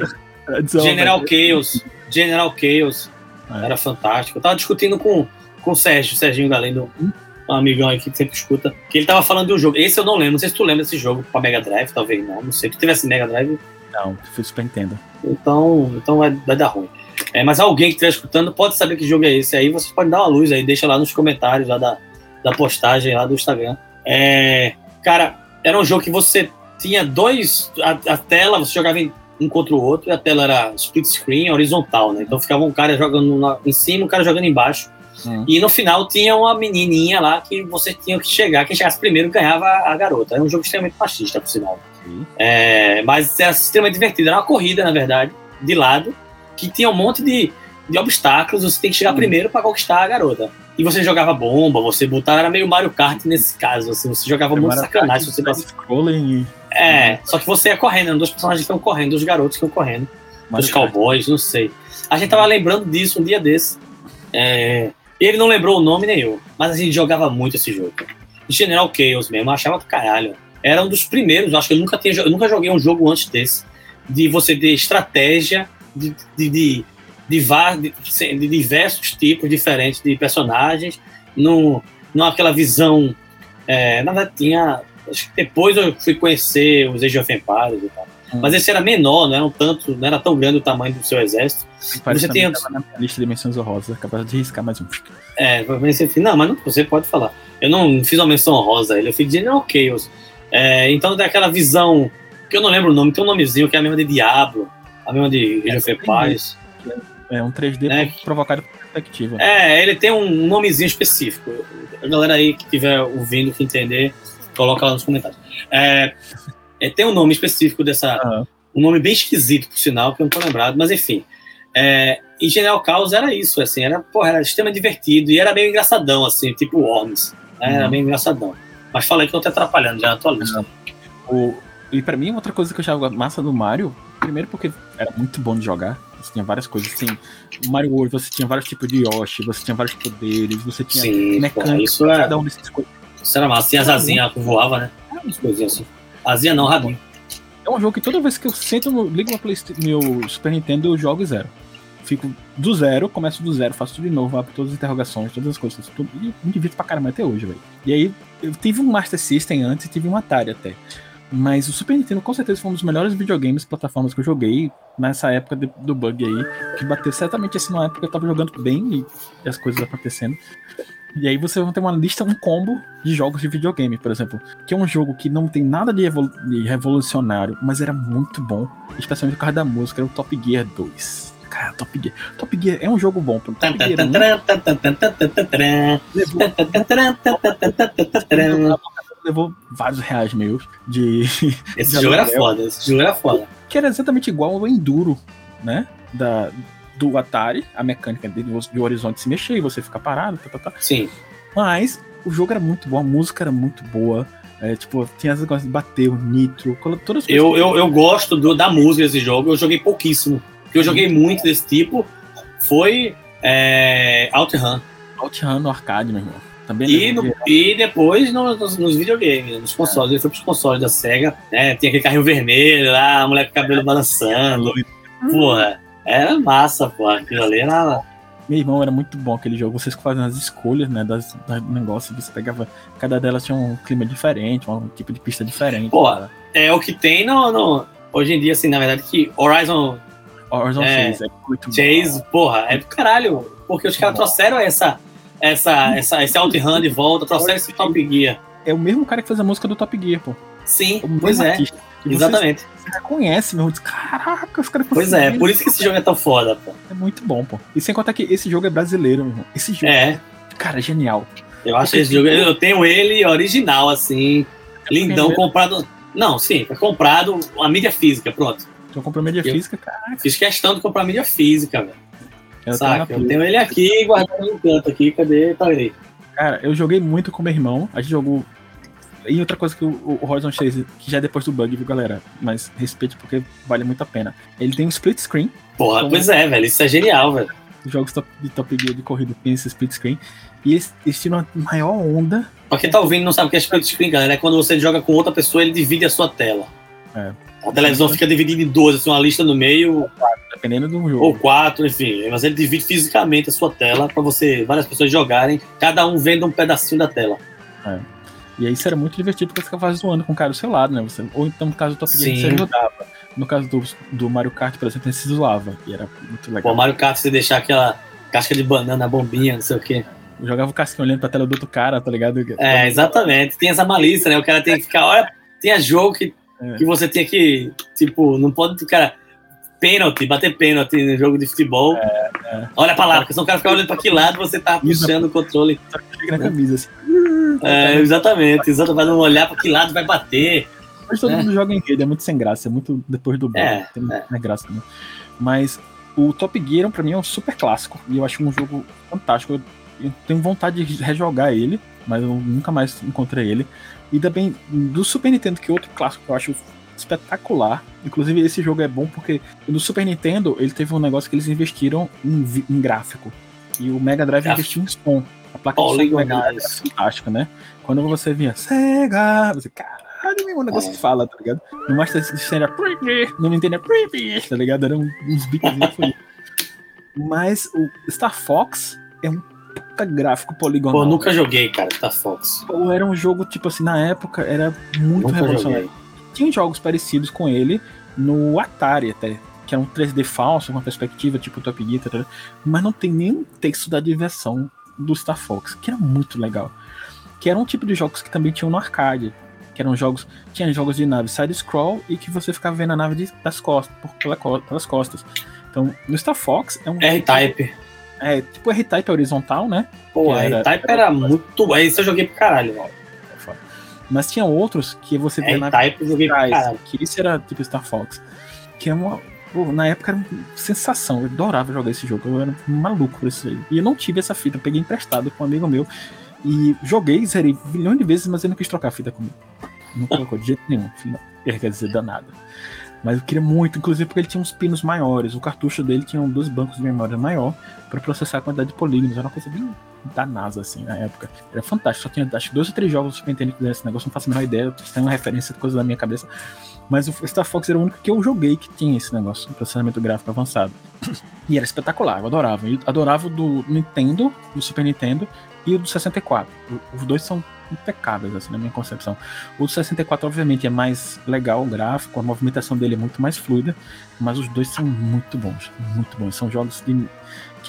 General velho, Chaos. General Chaos. É. Era fantástico. Eu tava discutindo com, com o Sérgio, Serginho Galeno, Hum? um amigão aqui que sempre escuta, que ele tava falando de um jogo. Esse eu não lembro. Não sei se tu lembra desse jogo pra Mega Drive, talvez não. Não sei. Tu tivesse Mega Drive, Não, foi Super Nintendo. então, então vai, vai dar ruim. É, mas alguém que estiver escutando pode saber que jogo é esse. Aí vocês podem dar uma luz aí, deixa lá nos comentários lá da, da postagem lá do Instagram. É, cara, era um jogo que você tinha dois. A, a tela, você jogava em- um contra o outro, e a tela era split screen horizontal, né? Então ficava um cara jogando na- em cima, um cara jogando embaixo. Hum. E no final tinha uma menininha lá que você tinha que chegar. Quem chegasse primeiro ganhava a garota. Era um jogo extremamente machista, por sinal. É, mas era extremamente divertido. Era uma corrida, na verdade, de lado, que tinha um monte de, de obstáculos. Você tem que chegar Hum. primeiro para conquistar a garota. E você jogava bomba, você botava. Era meio Mario Kart nesse caso. Assim, você jogava muito sacanagem. Você de passa- scrolling e. É, só que você ia correndo. Dois personagens que estão correndo, dois garotos que estão correndo. Kart. cowboys, não sei. A gente tava lembrando disso um dia desse. É, ele não lembrou o nome nem eu, mas a gente jogava muito esse jogo. General Chaos mesmo, eu achava do caralho. Era um dos primeiros, acho que eu nunca, tinha, eu nunca joguei um jogo antes desse, de você ter estratégia de, de, de, de, de- de diversos tipos diferentes de personagens, não, não aquela visão. É, na verdade, tinha. Acho que depois eu fui conhecer os Age of Empires e tal. Hum. Mas esse era menor, não era, um tanto, não era tão grande o tamanho do seu exército. Você tem- na minha lista de menções horrorosas, capaz de riscar mais um. É, eu assim, não, mas não, você pode falar. Eu não fiz uma menção rosa a ele, eu fiz General Chaos. É, então tem aquela visão, que eu não lembro o nome, tem um nomezinho que é a mesma de Diablo, a mesma de Age of É, Empires. É um 3D É. provocado por perspectiva. É, ele tem um nomezinho específico. A galera aí que estiver ouvindo, que entender, coloca lá nos comentários. É, é, tem um nome específico dessa. Aham. Um nome bem esquisito, por sinal, que eu não tô lembrado, mas enfim. É, Genial Caos era isso, assim, era, porra, era extremamente divertido e era meio engraçadão, assim, tipo Worms. né, Era Uhum. meio engraçadão. Mas falei que eu tô atrapalhando já na tua lista. O- e pra mim, outra coisa que eu achava massa do Mario, primeiro porque era muito bom de jogar. Você tinha várias coisas. Assim, Mario World, você tinha vários tipos de Yoshi, você tinha vários poderes, você tinha Sim, porra, mecânica isso é. cada um desses coisas. Isso era massa. Tinha as asinhas que voava, né? Umas coisinhas assim. Asinha não, rabinho. É um jogo que toda vez que eu sento ligo meu, meu Super Nintendo, eu jogo zero. Fico do zero, começo do zero, faço tudo de novo, abro todas as interrogações, todas as coisas, tudo, e me divirto pra caramba até hoje, velho. E aí, eu tive um Master System antes e tive um Atari até. Mas o Super Nintendo com certeza foi um dos melhores videogames, plataformas que eu joguei nessa época de- do bug aí, que bateu certamente assim numa época que eu tava jogando bem e as coisas acontecendo. E aí você vai ter uma lista, um combo de jogos de videogame, por exemplo, que é um jogo que não tem nada de, de revolucionário, mas era muito bom, especialmente por causa da música, era o Top Gear 2. Cara, Top Gear. Top Gear é um jogo bom. Top Gear 1 levou, levou vários reais meus de Esse De jogo era foda, esse jogo era foda. que era exatamente igual ao Enduro, né? Da, do Atari, a mecânica dele, de o horizonte se mexer e você ficar parado, tá, tá, tá. Sim. Mas o jogo era muito bom, a música era muito boa. É, tipo, tinha as coisas de bater, o nitro, todas as. Eu, eu, eu gosto do- da música desse jogo, eu joguei pouquíssimo. O que eu joguei muito desse tipo foi é, OutRun. OutRun no arcade, meu irmão. Também E, levou no- e depois no- nos, nos videogames, nos consoles. Ele foi pros consoles da SEGA, né? Tinha aquele carrinho vermelho lá, a mulher com o cabelo balançando. Porra, era massa, porra. Aquilo ali era. Meu irmão, era muito bom aquele jogo. Vocês faziam as escolhas, né? Das, das negócios, você pegava. Cada delas tinha um clima diferente, um tipo de pista diferente. Pô, cara. É o que tem no, no- Hoje em dia, assim, na verdade, que Horizon Horizon é, Chase é muito Chase, porra, é do caralho. Porque os caras trouxeram essa, essa, essa, esse OutRun de volta, trouxeram esse Top Gear. É o mesmo cara que fez a música do Top Gear, pô. Sim, É pois é. artista. E você Exatamente. reconhece, meu. Diz, Caraca, os caras Pois é, por isso que esse jogo é tão foda, pô. É muito bom, pô. E sem contar que esse jogo é brasileiro, meu irmão. Esse jogo, É, cara, é genial. eu acho esse jogo. Eu tenho ele original, assim, lindão, Primeiro. comprado. Não, sim, foi comprado a mídia física, pronto. Então comprou mídia Eu- física, caraca. Fiz questão de comprar mídia física, velho. Eu Saca? tenho Eu tenho ele aqui guardado no canto aqui, cadê? Tá aí. Cara, eu joguei muito com meu irmão. A gente jogou. E outra coisa que o, o Horizon Chase, que já é depois do bug, viu, galera? Mas respeite porque vale muito a pena. Ele tem um split screen. Porra, Como- pois é, velho, isso é genial, velho. Os jogos top- de Top Gear de corrida tem esse split screen. E eles, eles tiram a maior onda. Pra quem tá ouvindo não sabe o que é split screen, galera, é quando você joga com outra pessoa, ele divide a sua tela. É. A televisão fica dividida em duas, assim, uma lista no meio, Dependendo do jogo. ou quatro, enfim. Mas ele divide fisicamente a sua tela pra você, várias pessoas jogarem, cada um vendo um pedacinho da tela. E aí isso era muito divertido porque você ficava zoando com o cara do seu lado, né? Você, ou então no caso do Top Gear você ajudava. No caso do, do Mario Kart, por exemplo, se zoava. E era muito Pô, legal. Mario Kart, você deixar aquela casca de banana, bombinha, não sei o quê. Eu jogava o casquinho olhando pra tela do outro cara, tá ligado? É, exatamente. Tem essa malícia, né? O cara tem que ficar. Olha, tinha jogo que, É. que você tinha que. Tipo, não pode o cara. Pênalti, bater pênalti no jogo de futebol. é. Olha pra lá, porque senão o cara fica olhando pra que lado você tá puxando o controle. Chega na camisa, assim. É, exatamente, exatamente. Pra não olhar pra que lado vai bater. Mas todo É. mundo joga em rede, é muito sem graça, é muito depois do bug. É, tem é. não é graça também. Mas o Top Gear, pra mim, é um super clássico. E eu acho um jogo fantástico. Eu, eu tenho vontade de rejogar ele, mas eu nunca mais encontrei ele. E também do Super Nintendo, que é outro clássico que eu acho espetacular. Inclusive, esse jogo é bom porque no Super Nintendo ele teve um negócio que eles investiram em, em gráfico. E o Mega Drive investiu em som. A placa de do Mega Drive é fantástica, né? Quando você vinha Sega, você, caralho, meu, negócio É. que fala, tá ligado? No Master System era Creepy, no Nintendo era Creepy, tá ligado? Eram uns bicozinhos. Mas o Star Fox é um puta gráfico poligonal. Pô, nunca joguei, cara, Star Fox. Pô, Era um jogo, tipo assim, na época era muito Nunca revolucionário. joguei. Tinha jogos parecidos com ele no Atari até, que era um 3D falso, uma perspectiva tipo Top Gear, tá mas não tem nenhum texto da diversão do Star Fox, que era muito legal. Que era um tipo de jogos que também tinham no arcade. Que eram jogos. Tinha jogos de nave side-scroll e que você ficava vendo a nave de- das costas, por, pela pelas costas. Então no Star Fox é um. R-Type. É, tipo R-Type horizontal, né? Pô, R-Type era, era, muito. Esse eu joguei pro caralho, mano. Mas tinha outros que você vê na type eu joguei trás, que isso era tipo Star Fox. Que é uma. Na época era uma sensação. Eu adorava jogar esse jogo. Eu era maluco por isso aí. E eu não tive essa fita. Eu peguei emprestado com um amigo meu. E joguei, zerei milhões de vezes, mas ele não quis trocar a fita comigo. Não colocou de jeito nenhum. Quer dizer, danado. Mas eu queria muito, inclusive porque ele tinha uns pinos maiores. O cartucho dele tinha dois bancos de memória maior para processar a quantidade de polígonos. Era uma coisa bem da NASA, assim, na época. Era fantástico. Só tinha acho que dois ou três jogos do Super Nintendo que esse negócio, não faço a menor ideia. Tem uma referência de coisa da minha cabeça. Mas o Star Fox era o único que eu joguei que tinha esse negócio, um processamento gráfico avançado. E era espetacular, eu adorava. Eu adorava o do Nintendo, do Super Nintendo e o do 64. Os dois são impecáveis, assim, na minha concepção. O 64, obviamente, é mais legal o gráfico, a movimentação dele é muito mais fluida, mas os dois são muito bons, muito bons. São jogos de,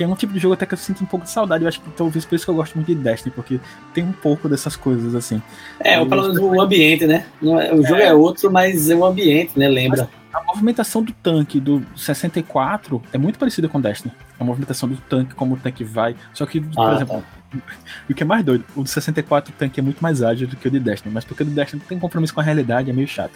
que é um tipo de jogo até que eu sinto um pouco de saudade. Eu acho que talvez por isso que eu gosto muito de Destiny, porque tem um pouco dessas coisas, assim. É, ou pelo menos o ambiente, né? É, o jogo é. é outro, mas é o ambiente, né? Lembra. Mas a movimentação do tanque do 64 é muito parecida com Destiny. A movimentação do tanque, como o tanque vai. Só que, por ah, exemplo, tá o que é mais doido, o do 64 tanque é muito mais ágil do que o de Destiny, mas porque o de Destiny não tem compromisso com a realidade, é meio chato.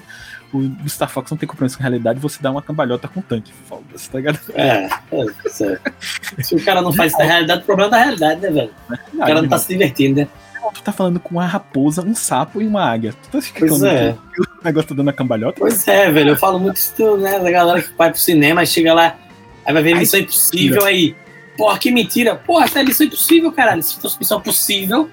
O do Star Fox não tem compromisso com a realidade, você dá uma cambalhota com o tanque. Foda-se, tá ligado? É, é, Se o cara não faz isso na realidade, o problema é da realidade, né, velho? É o cara não tá se divertindo, né? Tu tá falando com uma raposa, um sapo e uma águia. Tu tá pois é. que o negócio tá dando a cambalhota? Pois é, velho. Eu falo muito isso, né? Da galera que vai pro cinema, chega lá, aí vai ver Missão Impossível, aí Porra, que mentira. Porra, essa é Missão Impossível, caralho. Se fosse Missão Possível,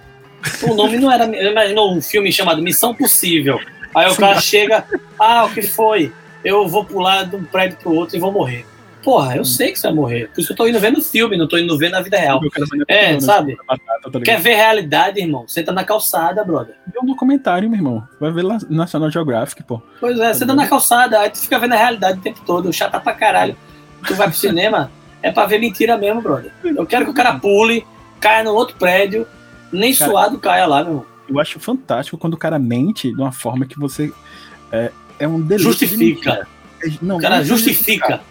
o nome não era. Imaginou um filme chamado Missão Possível. Aí o cara chega, ah, o que foi? Eu vou pular de um prédio pro outro e vou morrer. Porra, eu sei que você vai morrer. Por isso que eu tô indo ver no filme, não tô indo ver na vida real. É, sabe? Tá Quer ver realidade, irmão? Senta na calçada, brother. Vê um documentário, meu irmão. Vai ver lá National Geographic, pô. Pois é, senta na calçada, aí tu fica vendo a realidade o tempo todo, chata pra caralho. Tu vai pro cinema, é pra ver mentira mesmo, brother. Eu quero que o cara pule, caia no outro prédio, nem cara, suado caia lá, meu irmão. Eu acho fantástico quando o cara mente de uma forma que você. É, é um delito. Justifica. De não, o cara não justifica.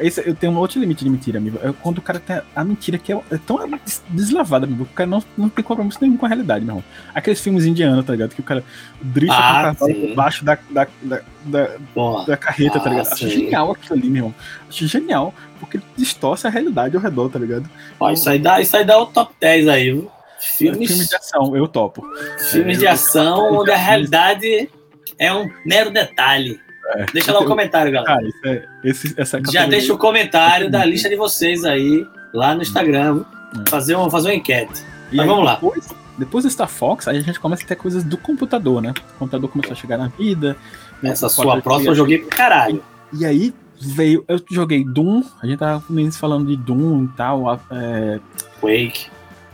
Esse, eu tenho um outro limite de mentira, amigo. É quando o cara tem a mentira que é, é tão deslavada, amigo. O cara não, não tem compromisso nenhum com a realidade, meu irmão. Aqueles filmes indianos, tá ligado? Que o cara drifta ah, com o cavalo embaixo da, da, da, da, da carreta, ah, tá ligado? Acho genial aquilo ali, meu irmão. Acho genial, porque distorce a realidade ao redor, tá ligado? Ó, isso aí dá, isso aí dá o top 10 aí, viu? Filmes... Filme de ação, eu topo. Filmes é, de ação onde a realidade é um mero detalhe. É. Deixa lá o comentário, galera. Ah, é, esse, Já deixa o comentário da lista de vocês aí, lá no Instagram. É. Fazer, uma, fazer uma enquete. E Mas aí, vamos lá. Depois, depois do Star Fox, aí a gente começa a ter coisas do computador, né? O computador começou a chegar na vida. Essa sua próxima eu joguei pro caralho. E, e aí veio. Eu joguei Doom, a gente tava falando de Doom e tal. É, Quake.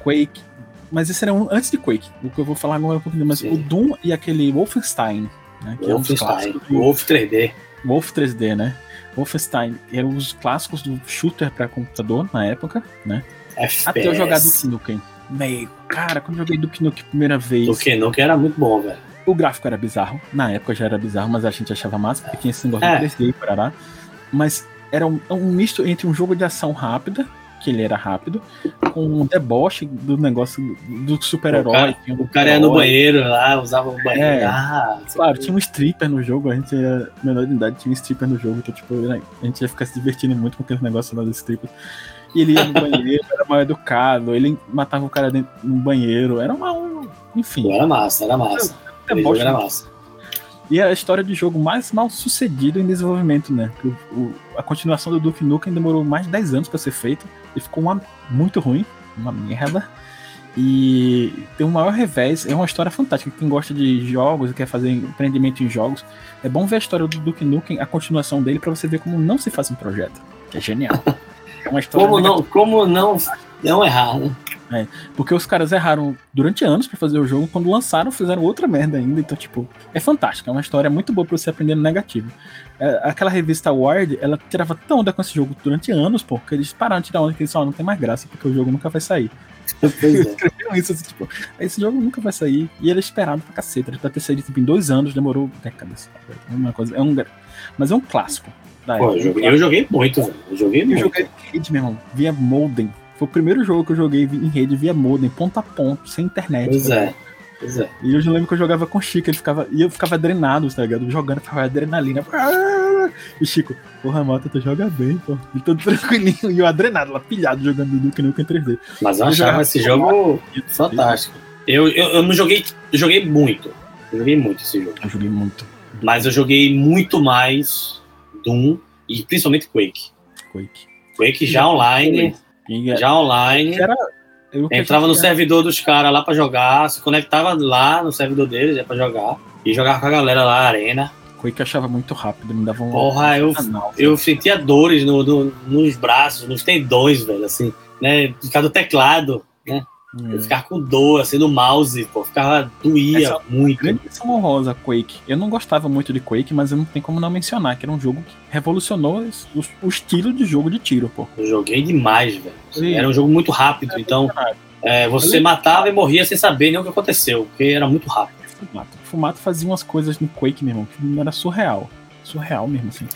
Quake. Mas esse era um antes de Quake. O que eu vou falar agora é um pouquinho, mas Sim. o Doom e aquele Wolfenstein né? Que Wolfenstein, é um Wolf 3D. Wolf 3D, né? Wolfenstein eram os clássicos do shooter para computador na época, né? FPS. Até eu jogar Duke Nukem. Meio, cara, quando eu joguei Duke Nukem primeira vez. Duke Nukem era muito bom, velho. O gráfico era bizarro, na época já era bizarro, mas a gente achava massa, porque tinha esse negócio é. de 3D e parará. Mas era um, um misto entre um jogo de ação rápida que ele era rápido, com um deboche do negócio do super-herói. O cara, o cara ia no banheiro lá, usava o banheiro. É, ah, claro, tinha um stripper no jogo, a gente era menor de idade, tinha um stripper no jogo, então tipo, né, a gente ia ficar se divertindo muito com aquele negócio lá do stripper. E ele ia no banheiro, era mal educado, ele matava o cara dentro no banheiro, era uma. Um, enfim. Era massa, era massa. Era, era, era massa. E é a história de jogo mais mal sucedido em desenvolvimento, né? O, o, a continuação do Duke Nukem demorou mais de 10 anos para ser feita e ficou uma, muito ruim, uma merda. E tem um maior revés, é uma história fantástica. Quem gosta de jogos e quer fazer empreendimento em jogos, é bom ver a história do Duke Nukem, a continuação dele, para você ver como não se faz um projeto. Que é genial. É uma história como, não, como não, não errar, né? É, porque os caras erraram durante anos para fazer o jogo, quando lançaram fizeram outra merda ainda, então tipo, é fantástico, é uma história muito boa para você aprender no negativo. É, aquela revista Ward, ela tirava tão onda com esse jogo durante anos, pô, que eles pararam de tirar onda que eles não tem mais graça, porque o jogo nunca vai sair. Escreveram isso, assim, tipo, esse jogo nunca vai sair. E ele é esperado pra caceta. Ele pra ter saído tipo, em dois anos, demorou décadas. É uma coisa, é um, mas é um clássico. Pô, eu, joguei, eu joguei muito, velho. Eu joguei muito. Eu joguei rede, meu irmão, via modem. Foi o primeiro jogo que eu joguei em rede via modem, ponto a ponto, sem internet. Pois é. Pois é. E eu já lembro que eu jogava com o Chico, ele ficava. E eu ficava drenado, tá ligado? Jogando, ficava adrenalina. E Chico, porra, Mota, tu joga bem, pô. E todo tranquilinho. E eu adrenado, lá pilhado, jogando Duke Nukem 3D. Mas eu, eu achava esse jogo fantástico. Eu, eu, eu não joguei. Eu joguei muito. Eu joguei muito esse jogo. Eu joguei muito. Mas eu joguei muito mais Doom e principalmente Quake. Quake. Quake já online. Já online. Era, Entrava no servidor dos caras lá pra jogar, se conectava lá no servidor deles, pra jogar. E jogava com a galera lá, arena. Quake achava muito rápido, me dava um. Porra, eu, canal, eu sentia dores no, no, nos braços, nos tendões, velho, assim, né? Por causa do teclado, né? Eu ficava com dor, assim, no mouse, pô, ficava, doía Essa muito. Grande menção honrosa, Quake. Eu não gostava muito de Quake, mas eu não tenho como não mencionar, que era um jogo que revolucionou o, o estilo de jogo de tiro, pô. Eu joguei demais, velho. Era um jogo muito rápido, é então é, você matava e morria sem saber nem o que aconteceu, porque era muito rápido. Fumato. Fumato fazia umas coisas no Quake, meu irmão, que era surreal. Surreal mesmo, assim.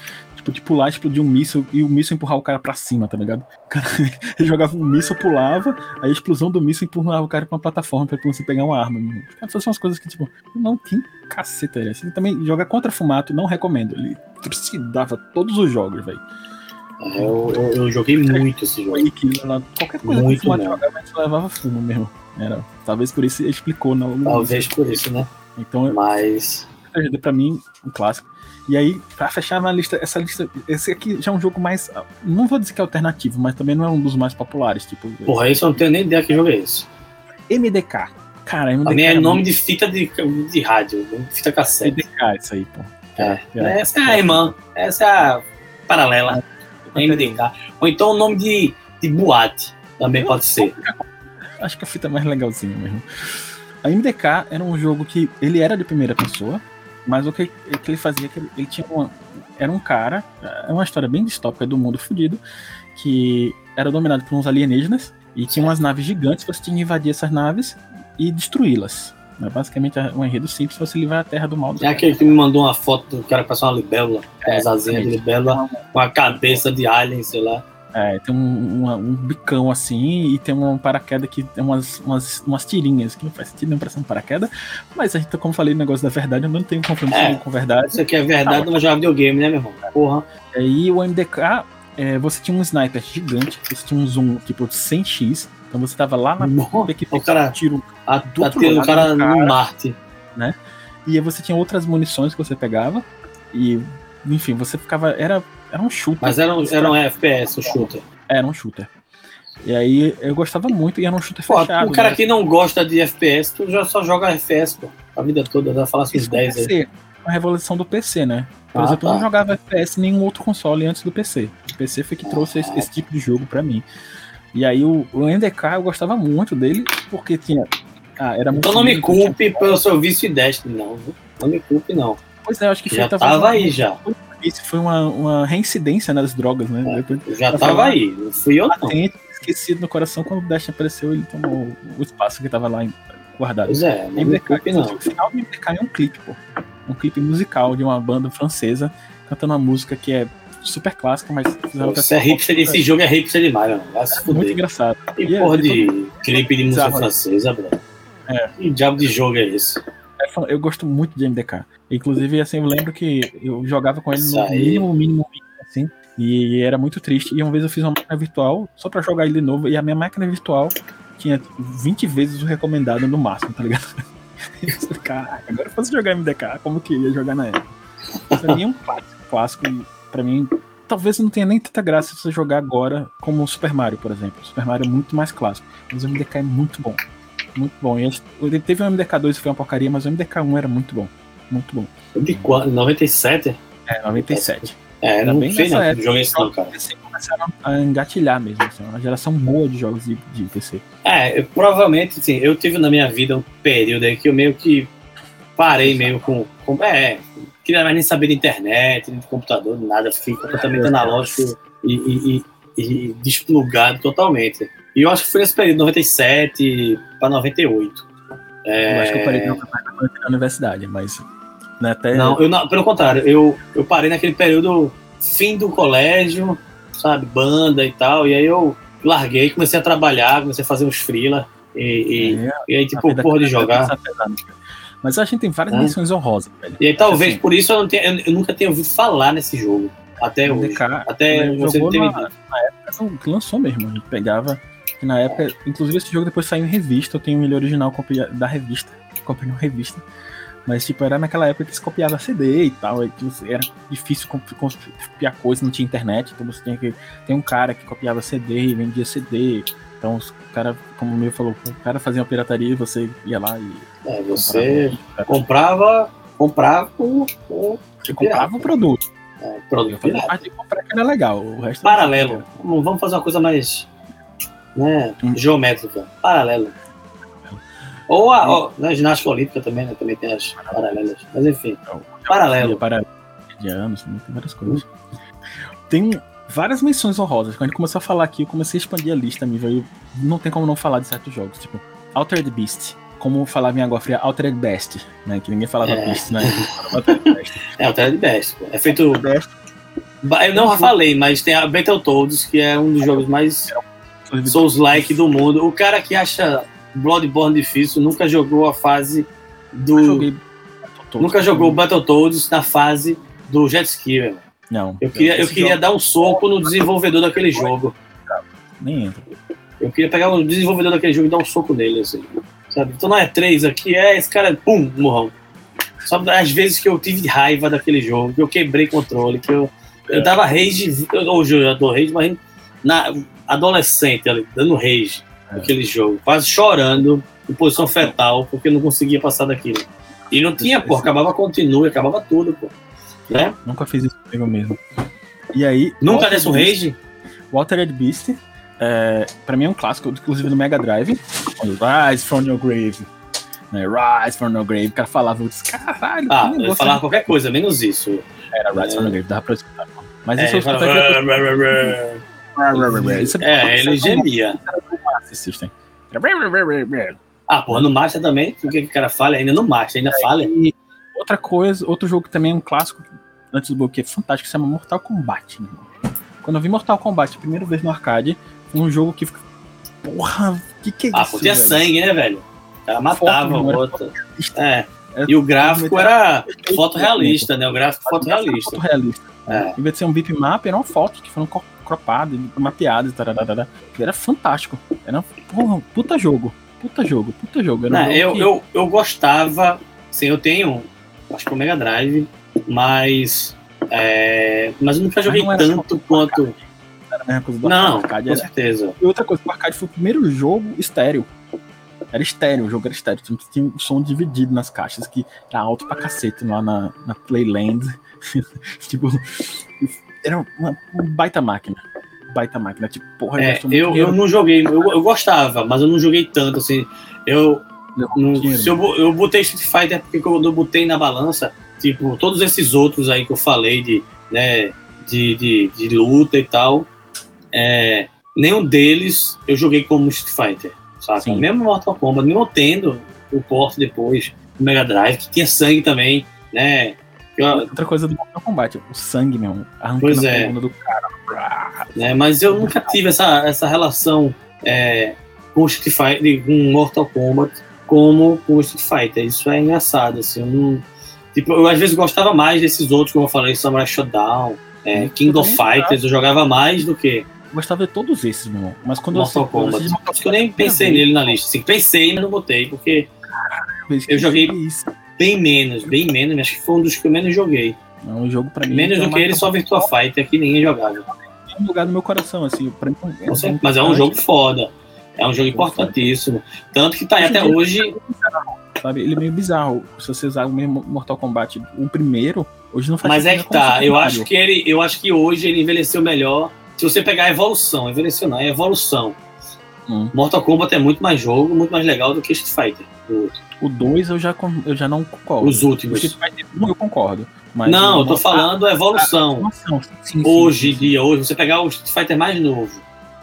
Tipo, de pular, explodir um míssil e o míssil empurrar o cara pra cima, tá ligado? O cara, ele jogava um míssil, pulava, aí a explosão do míssil empurrava o cara pra uma plataforma pra você pegar uma arma. Os caras faziam umas coisas que, tipo, não tem caceta. Ele assim, também joga contra Fumato, não recomendo. Ele trucidava todos os jogos, velho. É, eu, eu, eu, joguei muito esse jogo. Qualquer coisa muito que Fumato jogava, a gente levava fumo mesmo. Era, talvez por isso explicou. Não, talvez por isso, né? Então, Mas. Pra mim, um clássico. E aí, pra fechar na lista, essa lista, esse aqui já é um jogo mais. Não vou dizer que é alternativo, mas também não é um dos mais populares. Tipo, Porra, isso eu não tenho nem ideia que jogo é esse. MDK. Cara, MDK. Também é, é nome muito... de fita de, de rádio, fita cassete. MDK, isso aí, pô. É, é, essa é a irmã, essa é a paralela. É, MDK. Ou então o nome de, de boate também pode ser. Acho que a fita é mais legalzinha mesmo. A MDK era um jogo que ele era de primeira pessoa, mas o que, que ele fazia é que ele, ele tinha uma, era um cara, é uma história bem distópica do mundo fudido, que era dominado por uns alienígenas e tinha umas naves gigantes, você tinha que invadir essas naves e destruí-las. É basicamente um enredo simples você livrar a terra do mal. É aquele que me mandou uma foto do cara com uma libélula, é, as asinhas de libélula, com a cabeça de alien, sei lá. É, tem um, um, um, bicão assim e tem um paraquedas que tem umas, umas, umas tirinhas que não faz sentido nem pra ser um paraquedas. Mas a gente, como falei, o negócio da verdade, eu não tenho compromisso é, com verdade. Isso aqui é verdade, tá, não joga videogame, né, meu irmão? Porra. E o MDK, é, você tinha um sniper gigante, você tinha um zoom tipo 100x, então você tava lá na ponta que o cara tiro a, do a tiro, o cara, cara no Marte, né? E aí você tinha outras munições que você pegava e enfim, você ficava era era um shooter. Mas era um, era um FPS, um shooter. Era um shooter. E aí eu gostava muito e era um shooter pô, fechado. O cara né? que não gosta de FPS, tu já só joga FPS, pô. A vida toda, já fala esses 10 aí. A revolução do PC, né? Por ah, exemplo, tá. eu não jogava FPS em nenhum outro console antes do PC. O PC foi que trouxe ah, esse, esse, tipo de jogo para mim. E aí o, o NDK eu gostava muito dele, porque tinha. Ah, era muito. Então não me culpe pelo seu vício e Destiny, não. Não me culpe, não. Pois é, eu acho que já tava aí já isso foi uma, uma reincidência nas drogas, né? É, Depois, já tava aí, não fui eu não. esquecido no coração quando o Dash apareceu, ele tomou o espaço que tava lá guardado. Pois é, não MDK, não. O final do MDK é um clipe, pô. Um clipe musical de uma banda francesa cantando uma música que é super clássica, mas Isso é hipster, esse jogo é hipster demais, mano. Vai se é muito engraçado. Que e é porra é, de todo... clipe de música francesa, bro. É. Que diabo de jogo é esse? Eu gosto muito de MDK. Inclusive, assim, eu lembro que eu jogava com ele no mínimo, mínimo, assim, e era muito triste. E uma vez eu fiz uma máquina virtual só pra jogar ele de novo, e a minha máquina virtual tinha 20 vezes o recomendado no máximo, tá ligado? Caraca, agora eu fosse jogar MDK, como que ia jogar na época? Pra mim é um clássico, clássico, pra mim talvez não tenha nem tanta graça se você jogar agora como o Super Mario, por exemplo. O Super Mario é muito mais clássico, mas o MDK é muito bom. Muito bom. Ele teve um MDK2 que foi uma porcaria, mas o MDK1 era muito bom. Muito bom. De quando? 97? É, 97. É, não bem sei não, época, joguei isso não, cara. começaram a engatilhar mesmo, assim, uma geração boa de jogos de, de PC. É, eu, provavelmente, sim, eu tive na minha vida um período aí que eu meio que parei meio com, com é, queria mais nem saber de internet, de computador, nada, fiquei completamente analógico e, e, e, e desplugado totalmente. E eu acho que foi nesse período, 97 para 98. É... Eu acho que eu parei na universidade, mas. Né, até... Não, eu não, pelo contrário, eu, eu parei naquele período fim do colégio, sabe, banda e tal, e aí eu larguei, comecei a trabalhar, comecei a fazer uns freela, e, e, é, e aí, tipo, porra de jogar. Mas a gente tem várias é. missões honrosas, velho. E aí, talvez assim, por isso eu, não tenha, eu, eu, nunca tenha ouvido falar nesse jogo. Até hoje. DK, até você ter na, na época lançou mesmo. A gente pegava. Na época, inclusive esse jogo depois saiu em revista. Eu tenho ele original da revista. Comprei uma revista. Mas, tipo, era naquela época que se copiava CD e tal. E era difícil copiar coisa, não tinha internet. Então você tinha que. Tem um cara que copiava CD e vendia CD. Então, o cara, como o meu falou, o cara fazia uma pirataria e você ia lá e. É, você comprava, comprava o. o você comprava o produto. É, produto. Parte de comprar que era legal. O resto Paralelo. Vamos fazer uma coisa mais. Né, hum. geométrica. Paralelo. Ou a, ou, né, ginástica olímpica também, né? Também tem as paralelas. Mas enfim. Então, paralelo. Paralelo. De anos, tem várias coisas. Tem várias menções honrosas. Quando a gente começou a falar aqui, eu comecei a expandir a lista, me veio. Não tem como não falar de certos jogos. Tipo, Altered Beast. Como falava em Água Fria, Altered Best, né? Que ninguém falava é. Beast, né? Altered Best. É, Altered Best. É feito. Best. Eu não falei, mas tem a Battletoads, que é um dos jogos mais Souls-like do mundo. O cara que acha Bloodborne difícil, nunca jogou a fase do. Nunca jogou Battletoads na fase do jet ski, velho. Não. Eu queria, eu queria dar um soco no desenvolvedor daquele jogo. Nem entra. Eu queria pegar o desenvolvedor daquele jogo e dar um soco nele, assim. Sabe? Então não é três aqui, é esse cara, pum, morrão. Só às vezes que eu tive raiva daquele jogo, que eu quebrei controle, que eu, eu dava rage, hoje eu já dou rage, mas na adolescente ali, dando rage aquele jogo, quase chorando em posição fetal, porque não conseguia passar daquilo. E não tinha, pô, acabava continue, acabava tudo, pô. Né? Nunca fiz isso comigo mesmo. E aí. Nunca desse um rage? Walter Beast, é, pra mim é um clássico, inclusive no Mega Drive. Rise from your grave. Né? Rise from your grave. O cara falava, eu disse, caralho. Ah, ele falava qualquer coisa, menos isso. Era Rise é. from your grave, dava pra escutar. Mas é, isso eu escutei. É, ele gemia. System. Ah, porra, no Master também, o que o cara fala? Ainda no Master, ainda é, fala. E outra coisa, outro jogo que também é um clássico, antes do bloqueio, é fantástico, se chama Mortal Kombat. Né? Quando eu vi Mortal Kombat a primeira vez no arcade, foi um jogo que fica. Porra, que que é ah, isso? Ah, tinha sangue, né, velho? O cara matava o outro. É. É, e o gráfico era foto realista, né? O gráfico foto realista. Foto realista. É. Em vez de ser um bitmap, era uma foto que foram cropadas, mapeadas, que era fantástico. Era porra, puta jogo. Puta jogo, puta jogo. Era um Não, eu, que... eu, eu gostava, assim, eu tenho, acho que o Mega Drive, mas. É, mas eu nunca joguei tanto quanto. Era a mesma coisa do Não, arcade, com era. certeza. E outra coisa, o arcade foi o primeiro jogo estéreo era estéreo, o jogo era estéreo. Tinha um som dividido nas caixas que era alto pra cacete lá na, na Playland. tipo, era uma, baita máquina. Baita máquina. Tipo, porra, é, eu, eu não joguei, eu, eu gostava, mas eu não joguei tanto, assim. Eu. No, se eu, eu botei Street Fighter porque quando eu botei na balança, tipo, todos esses outros aí que eu falei de, né, de, de, de luta e tal, é, nenhum deles eu joguei como Street Fighter saca? Sim. Mesmo Mortal Kombat, mesmo tendo o porte depois do Mega Drive, que tinha sangue também, né? Outra coisa do Mortal Kombat, o sangue mesmo, pois é. do cara. É, mas eu nunca tive essa, essa relação é, com Street Fighter, com Mortal Kombat, como com o Street Fighter. Isso é engraçado, assim, eu não... Tipo, eu às vezes gostava mais desses outros, como eu falei, Samurai Shodown, é, King of Fighters, eu jogava mais do que gostava de todos esses, meu irmão. Mas quando Mortal eu Kombat. Mortal Kombat, eu nem pensei nele na lista. Assim, pensei, mas não botei, porque Caralho, eu joguei isso. Bem menos, bem menos. Acho que foi um dos que eu menos joguei. É um jogo para mim. Menos do que ele, só Virtua Fighter, que ninguém jogava. É um lugar no meu coração, assim. Pra mim, é mas é um jogo foda. É um jogo importantíssimo. Tanto que tá aí até hoje. Sabe? Ele é meio bizarro. Se você usar o mesmo Mortal Kombat, o primeiro, hoje não faz Mas é que tá. Eu acho que ele, eu acho que hoje ele envelheceu melhor se você pegar a evolução, envelheceu não, é evolução. Hum. Mortal Kombat é muito mais jogo, muito mais legal do que Street Fighter. O 2 eu já, eu já não concordo. Os últimos. O Street Fighter 1 eu concordo. não, eu tô falando a evolução. A, sim, hoje em dia, hoje, você pegar o Street Fighter mais novo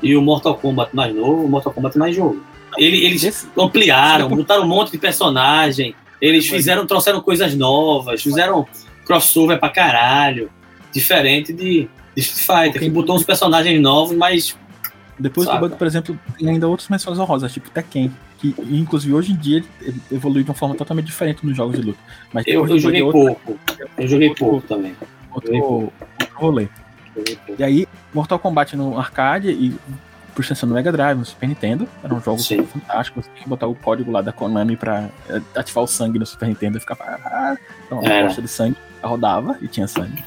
e o Mortal Kombat mais novo, o Mortal Kombat mais jogo. Ele, eles Esse- ampliaram, botaram um monte de personagem, eles fizeram, trouxeram coisas novas, fizeram crossover pra caralho, diferente de, de Street Fighter, que botou uns personagens novos, mas Depois Saca. do bug, por exemplo, tem ainda outras menções honrosas, tipo Tekken, que inclusive hoje em dia ele evolui de uma forma totalmente diferente nos jogos de luta. Mas eu, eu joguei é outro, pouco. Eu joguei pouco também. outro, outro rolê. E aí, Mortal Kombat no arcade e por extensão no Mega Drive, no Super Nintendo, eram jogos Sim. fantásticos. Você tinha que botar o código lá da Konami pra eh, ativar o sangue no Super Nintendo e ficava. Ah, então, a posta de sangue rodava e tinha sangue.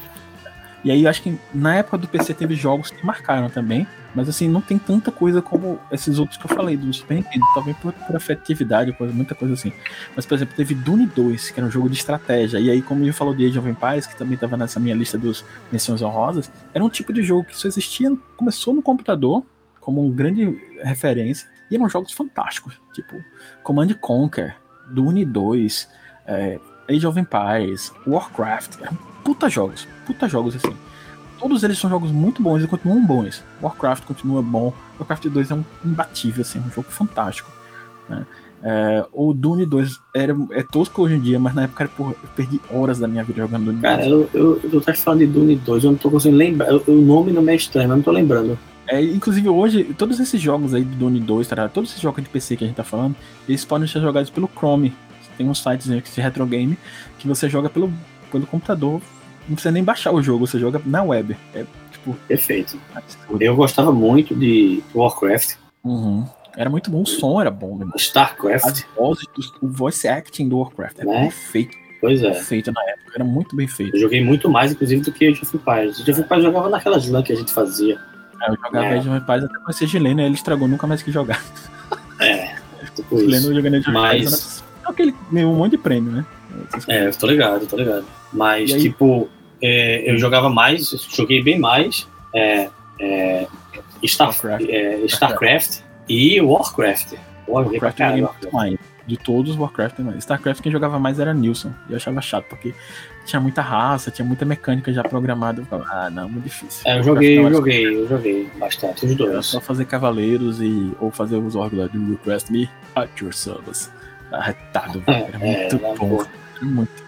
E aí eu acho que na época do PC teve jogos que marcaram também, mas assim, não tem tanta coisa como esses outros que eu falei do Super Nintendo, talvez por, por afetividade, coisa, muita coisa assim. Mas, por exemplo, teve Dune 2, que era um jogo de estratégia, e aí, como eu falou de Age of Empires, que também estava nessa minha lista dos menções honrosas, era um tipo de jogo que só existia, começou no computador, como uma grande referência, e eram jogos fantásticos, tipo Command and Conquer, Dune 2, é, Age of Empires, Warcraft, eram puta jogos, puta jogos assim. Todos eles são jogos muito bons e continuam bons. Warcraft continua bom. Warcraft 2 é um imbatível, assim, um jogo fantástico. né? É, o Dune 2 era, é tosco hoje em dia, mas na época era, porra, eu perdi horas da minha vida jogando Dune 2. Cara, eu, eu, eu tô falando de Dune 2, eu não tô conseguindo lembrar. O nome não me é estranho, mas não tô lembrando. É, inclusive hoje, todos esses jogos aí do Dune 2, tá, todos esses jogos de PC que a gente tá falando, eles podem ser jogados pelo Chrome. Tem uns sites se retro game que você joga pelo, pelo computador, não precisa nem baixar o jogo, você joga na web. É tipo Perfeito. absurdo. Eu gostava muito de Warcraft, Uhum. Era muito bom, o som era bom, meu irmão. StarCraft, As vozes, o voice acting do Warcraft era Né? perfeito, pois é. perfeito na época, era muito bem feito. Eu joguei muito mais, inclusive, do que Age of Empires. Age of Empires jogava naquelas LAN que a gente fazia. Eu jogava É. Age of Empires até conhecer Gileno, aí ele estragou, nunca mais quis jogar. É, tipo Gileno jogando Age of Mas- Empires, era só que ele ganhou um monte de prêmio, né? É, eu tô ligado, tô ligado. Mas, tipo, é, eu jogava mais, joguei bem mais é, é, Star, Warcraft. é, StarCraft e Warcraft. Warcraft eu joguei muito mais. De todos, Warcraft mais. StarCraft quem jogava mais era Nilson. E eu achava chato, porque tinha muita raça, tinha muita mecânica já programada. Eu ficava, ah, não, muito difícil. É, eu joguei, eu era joguei, eu joguei bastante, os Era dois. só fazer cavaleiros e ou fazer os órgãos lá do Request Me at your service. Arretado, velho. Era É, muito era bom. bom. Era muito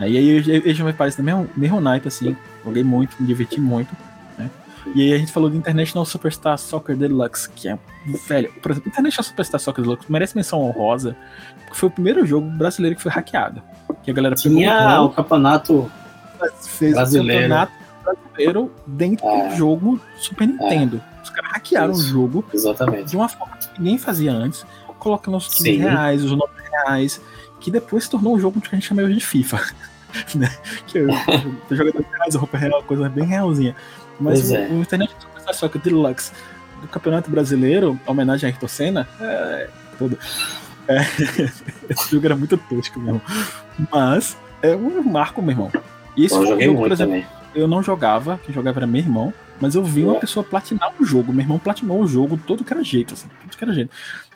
bom. Aí aí Age of Empires também é um mesmo naipe, assim. Joguei muito, me diverti muito. Né? E aí a gente falou do International Superstar Soccer Deluxe, que é, velho, por exemplo, International Superstar Soccer Deluxe merece menção honrosa, porque foi o primeiro jogo brasileiro que foi hackeado. Que a galera Tinha o o campeonato. fez brasileiro. o campeonato brasileiro dentro É. do jogo Super Nintendo. Os caras hackearam Isso. o jogo Exatamente. de uma forma que ninguém fazia antes, colocando os 15 Sim. reais, os 9 reais, que depois se tornou um jogo que a gente chama hoje de FIFA. né? Que eu, eu jogador de reais, roupa real, coisa bem realzinha. Mas Pois o, é. o Internet Superstar Soccer Deluxe do Campeonato Brasileiro, homenagem a Ayrton Senna, é, tudo. É, esse jogo era muito tosco, meu irmão. Mas é um marco, meu irmão. E esse Eu foi joguei jogo, por muito exemplo, também. eu não jogava, quem jogava era meu irmão, mas eu vi uma É. pessoa platinar o jogo. Meu irmão platinou o jogo todo que era jeito, assim, tudo que era jeito.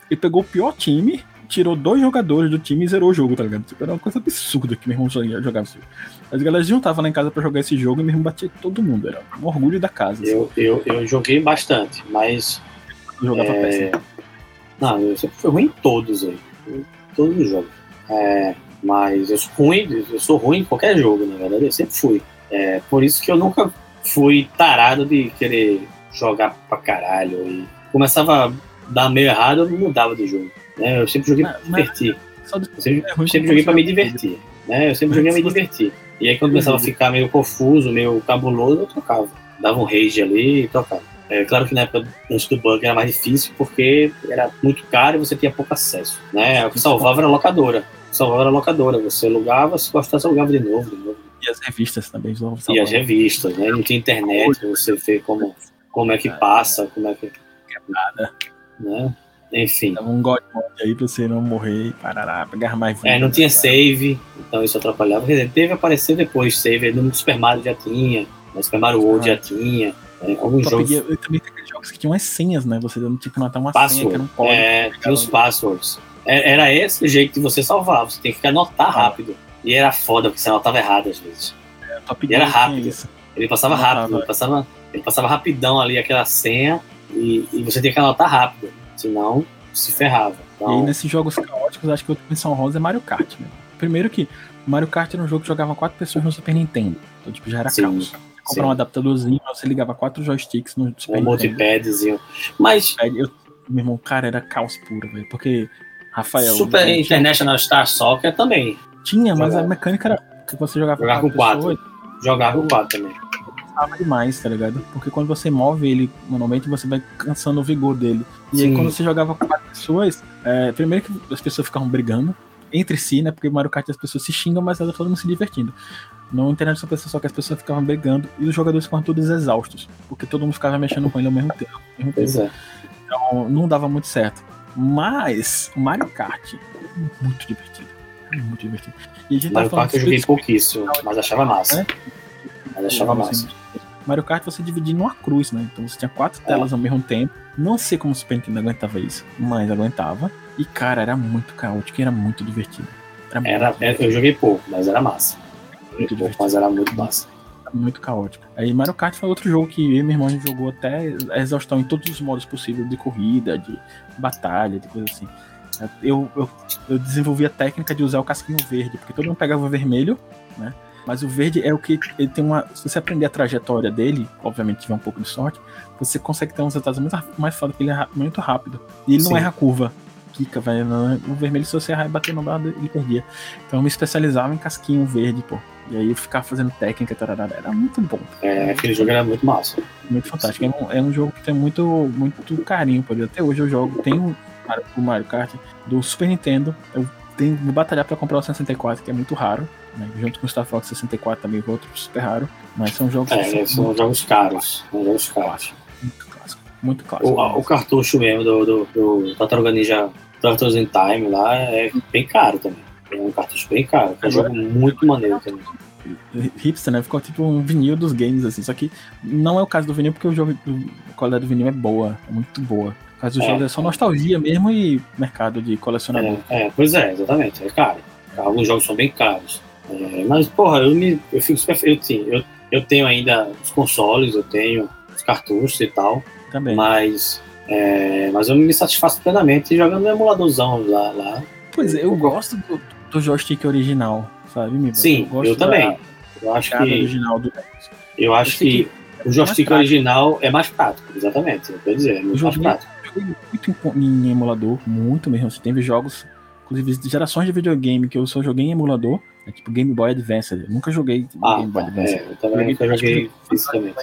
Ele pegou o pior time, tirou dois jogadores do time e zerou o jogo, tá ligado? Tipo, era uma coisa absurda que meu irmão joga- jogava jogo. As galera juntavam lá em casa pra jogar esse jogo e meu irmão batia todo mundo. Era um orgulho da casa. Assim, Eu, eu, eu joguei bastante, mas. jogava é, péssimo. Não, eu sempre fui ruim em todos aí. Em todos os jogos. É, mas eu sou ruim, eu sou ruim em qualquer jogo, na verdade, eu sempre fui. É, por isso que eu nunca fui tarado de querer jogar pra caralho. E começava a dar meio errado, eu mudava de jogo. Né? Eu sempre joguei pra Mas- me divertir. Eu sempre, é sempre como joguei pra me divertir. Né? Eu sempre joguei pra me divertir. E aí quando começava a ficar meio confuso, meio cabuloso, eu trocava. Dava um rage ali e trocava. É claro que na época antes do bug era mais difícil porque era muito caro e você tinha pouco acesso. Né? O que salvava era a locadora. Salvava era a locadora. Você alugava, se gostasse, alugava de novo, de novo. E as revistas também. E as revistas, né? Não tinha internet, você vê como, como é que passa, como é que. Né? Enfim. Dava um God Mode aí pra você não morrer e parará, pegar mais vida. É, não tinha né? save, então isso atrapalhava. Quer dizer, teve aparecer depois save, no Super Mario já tinha, no Super Mario World já tinha. né? Alguns jogos eu também tem jogos que tinham as senhas, né? Você não tinha que anotar uma senha que um password, é, tinha os passwords. É, Era esse o jeito de você salvar, você tem que anotar rápido. E era foda, porque você anotava errado às vezes. Top e era rápido. Ele passava rápido, ele passava, ele passava rapidão ali aquela senha e, e você tem que anotar rápido, senão se ferrava. Então... E aí, nesses jogos caóticos, acho que o menção rosa é Mario Kart. Né? Primeiro que Mario Kart era um jogo que jogava quatro pessoas no Super Nintendo. Então, tipo, já era Sim, caos. Comprar um adaptadorzinho, você ligava quatro joysticks no Super Um Nintendo. multipadzinho. Mas eu, meu irmão, cara, era caos puro, velho. Porque, Rafael. Super tinha- International Star Soccer também. Tinha, mas Jogava. a mecânica era que você jogava Jogar com quatro. pessoas, Jogava o 4 também. Cansava demais, tá ligado? Porque quando você move ele manualmente, você vai cansando o vigor dele. E aí, Sim. quando você jogava com quatro pessoas, é, primeiro que as pessoas ficavam brigando entre si, né? Porque Mario Kart as pessoas se xingam, mas era todo mundo se divertindo. No internet só pensa só que as pessoas ficavam brigando e os jogadores ficavam todos exaustos, porque todo mundo ficava mexendo com ele ao mesmo tempo. ao mesmo tempo. É. Então, não dava muito certo. Mas o Mario Kart é muito divertido. É muito divertido. E a gente Mario tá Kart eu joguei pouquíssimo, mas achava massa. É? Mas achava massa. Mario Kart você dividia numa cruz, né? Então você tinha quatro telas ao mesmo tempo. Não sei como o Super Nintendo aguentava isso, mas aguentava. E cara, era muito caótico e era muito divertido. Era, Era, muito, é, eu joguei pouco, mas era massa. Muito pouco, mas era muito massa. muito caótico. Aí Mario Kart foi outro jogo que eu e meu irmão jogou até a exaustão em todos os modos possíveis de corrida, de batalha, de coisa assim. Eu, eu, eu desenvolvi a técnica de usar o casquinho verde, porque todo mundo pegava o vermelho, né? Mas o verde é o que ele tem uma. Se você aprender a trajetória dele, obviamente tiver um pouco de sorte, você consegue ter uns resultados muito mais foda, porque ele é muito rápido. E ele não Sim. erra a curva. Kika, não- O vermelho, se você errar e bater no lado, ele perdia. Então eu me especializava em casquinho verde, pô. E aí eu ficava fazendo técnica, tarará, era muito bom. É, aquele jogo era muito massa. Muito fantástico. É um, é um jogo que tem muito, muito carinho ele. Até hoje eu jogo. Tem o Mario, o Mario Kart do Super Nintendo. Eu tenho que batalhar pra comprar o 64, que é muito raro. Né? Junto com o Star Fox 64 também, é outro super raro. Mas são jogos É, são são jogos caros. São jogos caros. muito clássicos. Muito clássicos. O, o cartucho mesmo do, do, do Tartaruga Ninja Turtles in Time lá é bem caro também. É um cartucho bem caro. É um jogo muito maneiro também. hipster, né? Ficou tipo um vinil dos games, assim. Só que não é o caso do vinil, porque o jogo, a qualidade do vinil é boa, é muito boa. O caso do É. jogo é só nostalgia mesmo e mercado de colecionador. É, é, pois é, exatamente. É caro. Alguns jogos são bem caros. É, mas, porra, eu, me, eu fico super. Sim, eu, eu tenho ainda os consoles, eu tenho os cartuchos e tal, Também. mas, é, mas eu me satisfaço plenamente jogando emuladorzão lá. lá. Pois é, eu gosto do, do joystick original, sabe, Miba? Sim, gosto eu também. Eu acho que, original do eu acho Eu que o joystick prático. original é mais prático, exatamente. Eu quero dizer, é muito mais prático. muito em, em emulador, muito mesmo. Você teve jogos, inclusive gerações de videogame que eu só joguei em emulador, é tipo Game Boy Advance. Eu nunca joguei Ah, Game Boy tá, Advance. é, eu também nunca joguei fisicamente.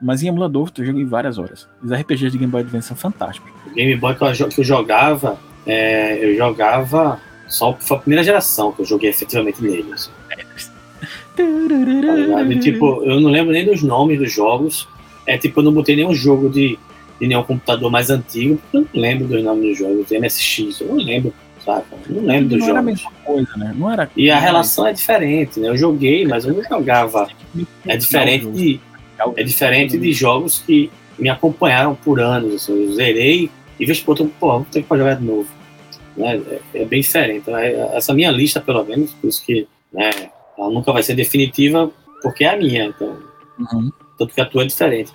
Mas em emulador, eu joguei várias horas. Os RPGs de Game Boy Advance são fantásticos. O Game Boy que eu, que eu jogava, é, eu jogava só foi a primeira geração que eu joguei efetivamente nele. assim, tá tipo, eu não lembro nem dos nomes dos jogos. É tipo, eu não botei nenhum jogo de, de nenhum computador mais antigo, porque eu não lembro dos nomes dos jogos, MSX, eu não lembro, saca? Não lembro dos não era a jogos. mesma coisa, né? Não era. E a relação é diferente, né? Eu joguei, mas eu não jogava. É diferente de, é diferente de jogos que me acompanharam por anos. Assim, eu zerei e outra, pô, vou ter que jogar de novo. Né? É, é bem diferente. né? Essa minha lista, pelo menos, por isso que né, ela nunca vai ser definitiva, porque é a minha. Então, Uhum, tanto que a tua é diferente.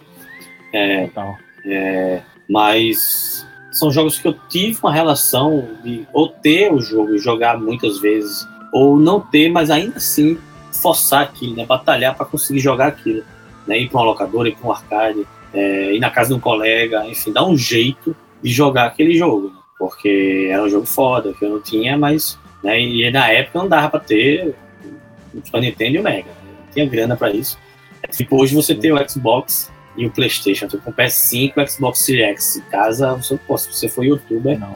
É, total. é, mas são jogos que eu tive uma relação de ou ter o jogo e jogar muitas vezes, ou não ter, mas ainda assim forçar aquilo, né? batalhar para conseguir jogar aquilo. Né? Ir para uma locadora, ir para um arcade, é, ir na casa de um colega, enfim, dar um jeito de jogar aquele jogo. né? Porque era um jogo foda, que eu não tinha, mas. Né? E na época não dava para ter o Super Nintendo e o Mega. Não tinha grana para isso. É tipo, hoje você tem o Xbox e o PlayStation. Tu com o PS5 e o Xbox Series X. Em casa, você, pô, se você for youtuber Não.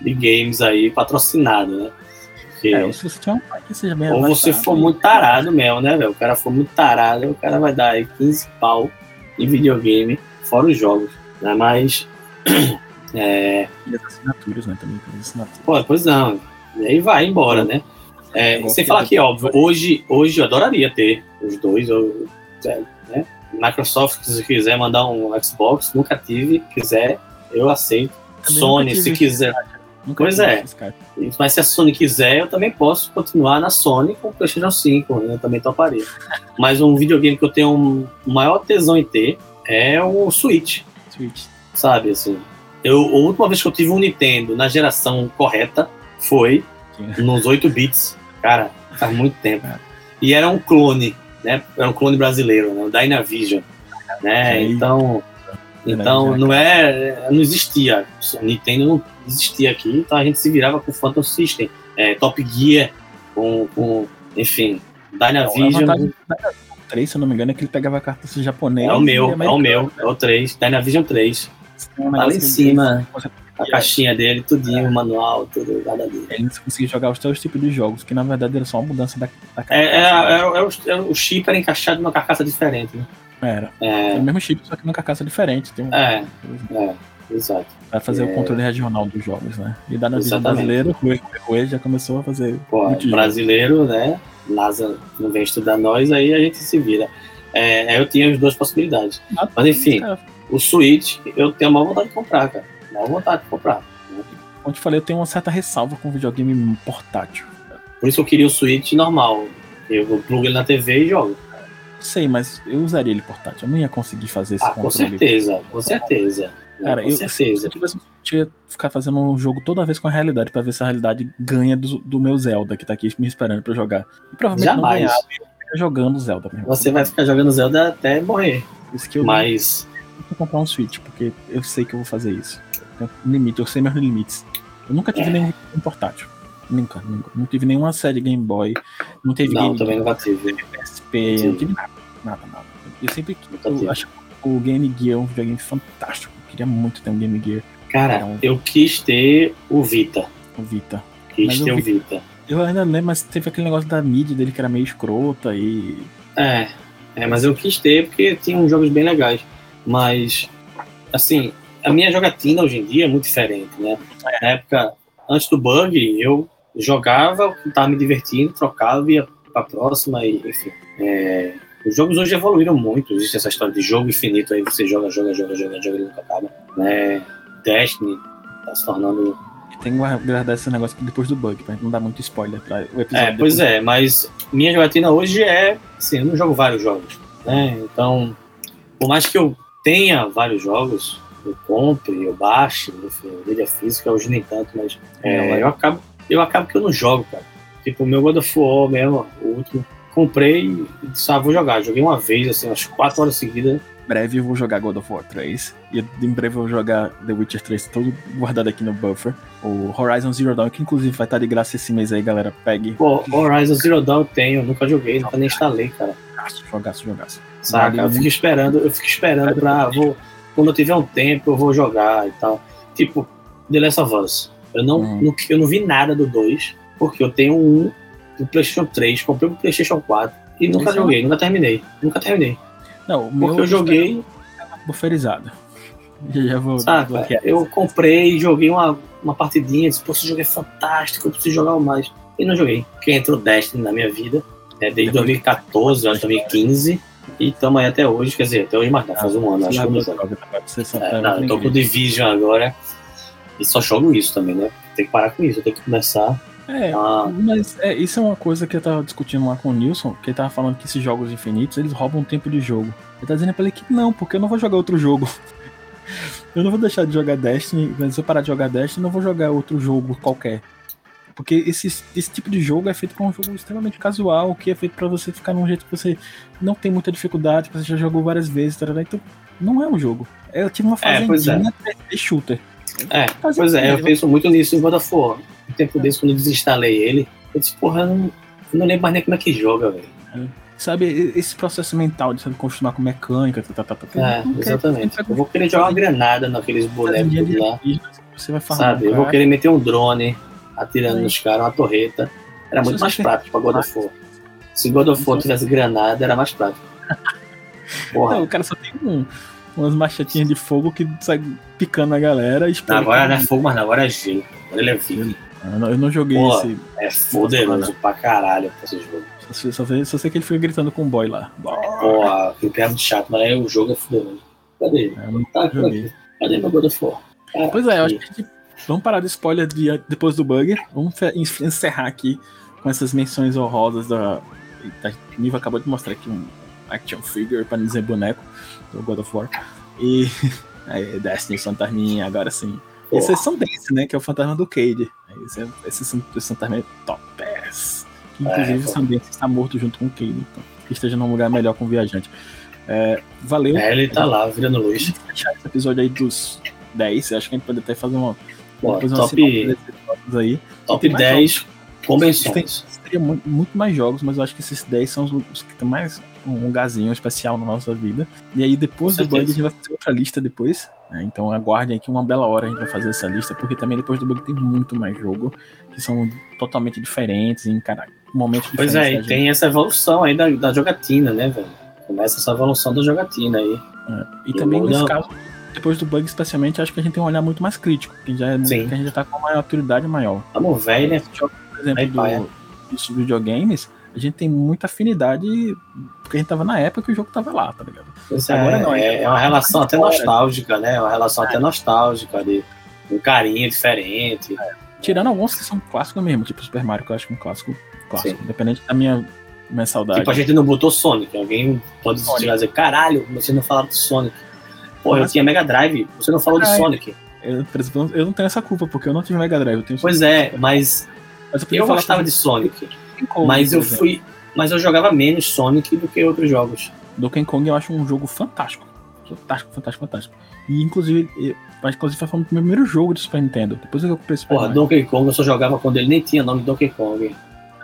de games aí, patrocinado, né? Porque, É, ou se você tiver um pai que seja bem ou você for muito tarado mesmo, né, velho? O cara for muito tarado, o cara vai dar aí 15 pau em videogame, fora os jogos, né? Mas. é, E as assinaturas, né? Também as assinaturas. pô, pois não. E aí vai embora, né? É, sem falar que, óbvio, hoje, hoje eu adoraria ter os dois, eu, né? Microsoft, se quiser mandar um Xbox, nunca tive, quiser, eu aceito. Também Sony, se quiser. Nunca Pois é. Mas se a Sony quiser, eu também posso continuar na Sony com o PlayStation 5, né? eu também toparia. Mas um videogame que eu tenho um maior tesão em ter é o Switch. Switch. sabe, assim. Eu, a última vez que eu tive um Nintendo na geração correta foi Sim. nos 8 bits. Cara, faz muito tempo. É. E era um clone, né? Era um clone brasileiro, né? O Dynavision. Né? Sim. Então, então não é. Não existia. Nintendo não existia aqui, então a gente se virava com Phantom System, é, Top Gear, com, com enfim, Dynavision. vantagem da 3, se eu não me engano, é que ele pegava cartas japonês. É o meu, é o meu, é o 3, Dynavision 3. Tem um Tá lá em cima, você- a caixinha dele, tudinho, o manual, tudo, nada dele. Ele conseguia jogar os seus tipos de jogos, que na verdade era só uma mudança da, da É, é, carcaça. é, é o, é o chip era encaixado numa carcaça diferente, né? Era. É, É o mesmo chip, só que numa carcaça diferente. Tem um, É. é, exato. Vai fazer É. o controle regional dos jogos, né? E da Navision Exatamente. brasileiro, o Rui- já começou a fazer. Pô, muito jogo. brasileiro, né? NASA não vem estudar nós, aí a gente se vira. É, aí eu tinha as duas possibilidades. Mas enfim, Cara, o Switch eu tenho a maior vontade de comprar, cara. Maior vontade de comprar. como te falei, eu tenho uma certa ressalva com videogame portátil. Por isso eu queria o Switch normal. Eu plugo ele na TV e jogo. Sei, mas eu usaria ele portátil. Eu não ia conseguir fazer esse Ah, com certeza, com certeza. Cara, com eu, certeza. se eu eu ia ficar fazendo um jogo toda vez com a realidade, pra ver se a realidade ganha do, do meu Zelda, que tá aqui me esperando pra jogar. E provavelmente Jamais. não eu ia ficar jogando Zelda mesmo. Você vai ficar jogando Zelda até morrer. Isso que eu Mas vou comprar um Switch, porque eu sei que eu vou fazer isso. Limite, eu sei meus limites. Eu nunca tive É. nenhum portátil. Nunca, nunca. Não tive nenhuma série Game Boy. Não teve não, Game também nunca tive. PSP, não tive nada. Nada, nada. Eu sempre eu acho o Game Gear um videogame fantástico. Eu queria muito ter um Game Gear, Cara, Não. eu quis ter o Vita. o Vita. Quis Mas ter o vi- Vita. Eu ainda lembro, mas teve aquele negócio da mídia dele que era meio escrota e. É, é, mas eu quis ter porque tinha uns jogos bem legais. Mas, assim, a minha jogatina hoje em dia é muito diferente, né? Na época, antes do bug, eu jogava, tava me divertindo, trocava, ia pra próxima e, enfim. É, os jogos hoje evoluíram muito. Existe essa história de jogo infinito aí, você joga, joga, joga, joga, joga e nunca acaba. Né? Destiny tá se tornando Tem que guardar esse negócio depois do bug, pra gente não dar muito spoiler pra o episódio. É, pois é, mas minha jogatina hoje é. Assim, eu não jogo vários jogos. Né? Então, por mais que eu tenha vários jogos, eu compre, eu baixe, enfim, mídia física, hoje nem tanto, mas é, É, eu, acabo, eu acabo que eu não jogo, cara. Tipo, o meu God of War mesmo, o último, comprei e disse, ah, vou jogar. Joguei uma vez, assim, umas 4 horas seguidas. Em breve eu vou jogar God of War 3. E em breve eu vou jogar The Witcher 3, todo guardado aqui no buffer. O Horizon Zero Dawn, que inclusive vai estar de graça esse mês aí, galera. Pegue. Pô, Horizon Zero Dawn eu tenho, nunca joguei, nunca nem instalei, cara. Jogaço, jogaço, jogaço. sabe? Vale Eu fico esperando, eu fico esperando pra. Vou, quando eu tiver um tempo, eu vou jogar e tal. Tipo, The Last of Us. Eu não, Hum. não- eu não vi nada do 2, porque eu tenho um do PlayStation 3, comprei pro PlayStation 4 e nunca é joguei, nunca terminei. Nunca terminei. Não, o Porque eu joguei, bufferizado. Já, já vou bloquear. Eu comprei, joguei uma, uma partidinha, disse, pô, esse jogo é fantástico, eu preciso jogar mais. E não joguei. Porque entrou Destiny na minha vida, né, desde 2014, acho 2015, e estamos aí até hoje, quer dizer, até hoje mais não, faz um ano, acho que só É, não, eu tô com o Division agora e só jogo isso também, né? Tem que parar com isso, eu tenho que começar É, a. mas é, isso é uma coisa que eu tava discutindo lá com o Nilson, que ele tava falando que esses jogos infinitos, eles roubam tempo de jogo. Ele tá dizendo pra ele que não, porque eu não vou jogar outro jogo. eu não vou deixar de jogar Destiny, mas se eu parar de jogar Destiny, eu não vou jogar outro jogo qualquer. Porque esse, esse tipo de jogo é feito pra um jogo extremamente casual, que é feito pra você ficar num jeito que você não tem muita dificuldade, que você já jogou várias vezes, tarará, então não é um jogo. Eu tive uma É, pois é. fazendinha 3D shooter. É, pois é, eu penso muito nisso em War. No tempo desse, quando eu desinstalei ele, eu disse, porra, eu não, eu não lembro mais nem como é que joga, velho. Sabe, esse processo mental de sabe, continuar com mecânica, tá, tá, tá, tá, É, exatamente. Eu vou querer jogar uma granada naqueles bonecos fazendinha de lá, Você vai farmar sabe? um Eu vou querer meter um drone atirando É. nos caras, uma torreta. Era muito mais prático pra God of War. Se God of War tivesse granada, era mais prático. Porra, Não, o cara só tem um, umas machetinhas de fogo que sai picando a galera e explode. agora não é fogo, mas não, agora é gelo. Agora ele é vivo. eu, não, eu não joguei Porra. esse. É poderoso pra caralho esse jogo. Só, só, sei- só sei que ele fica gritando com o boy lá. Porra, que de chato, mas aí o jogo é poderoso. Cadê ele? Eu não Tá joguei. aqui. Cadê meu God of War? Cara, Pois é, eu acho que a gente- vamos parar de spoiler de- depois do bug. Vamos encerrar aqui com essas menções honrosas da. da Niva acabou de mostrar aqui um action figure, para não dizer boneco, do God of War. E Aí, Destiny, Fantasminha, agora sim. Esse é São Dance, né? Que é o fantasma do Cade. Esse, é, esse, esse fantasma é top ass. Que, inclusive, é, o Sandence está morto junto com o Cade. Então, que esteja num lugar melhor com o viajante. É, valeu. É, ele tá lá, virando luz. fechar esse episódio aí dos 10. Acho que a gente pode até fazer uma. Top, aí. top 10 jogos. convenções. Teria muito, muito, mais jogos, mas eu acho que esses 10 são os, que tem mais um lugarzinho especial na nossa vida. E aí, depois do bug, a gente vai fazer outra lista depois. Né? Então, aguardem aqui uma bela hora a gente vai fazer essa lista, porque também depois do bug tem muito mais jogo que são totalmente diferentes em pois diferentes. Pois é, e tem essa evolução aí da, da jogatina, né, velho? Começa essa evolução da jogatina aí. É. E, e também, nesse caso, depois do bug, especialmente, acho que a gente tem um olhar muito mais crítico, que já é muito, que a gente já tá com uma maturidade maior. Vamos velho, né? Por exemplo, do, dos videogames, a gente tem muita afinidade porque a gente tava na época que o jogo tava lá, tá ligado? É, Agora não, é, é uma relação até nostálgica, né? É uma relação é. até nostálgica de um carinho diferente. É. Tirando alguns que são clássicos mesmo, tipo Super Mario, que eu acho que é um clássico clássico, Sim. independente da minha, minha saudade. Tipo, a gente não botou Sonic. Alguém pode Sonic. dizer, caralho, você não falou de Sonic. Pô, eu tinha Mega Drive, você não falou de Sonic. Eu, exemplo, eu não tenho essa culpa, porque eu não tive Mega Drive. pois é, mas, mas eu, eu gostava de Sonic. Kong, mas eu fui. Mas eu jogava menos Sonic do que outros jogos. Donkey Kong eu acho um jogo fantástico. Fantástico, fantástico, fantástico. E inclusive, mas inclusive foi o meu primeiro jogo de Super Nintendo. Depois eu comprei Super Porra, Donkey Kong eu só jogava quando ele nem tinha nome Donkey Kong.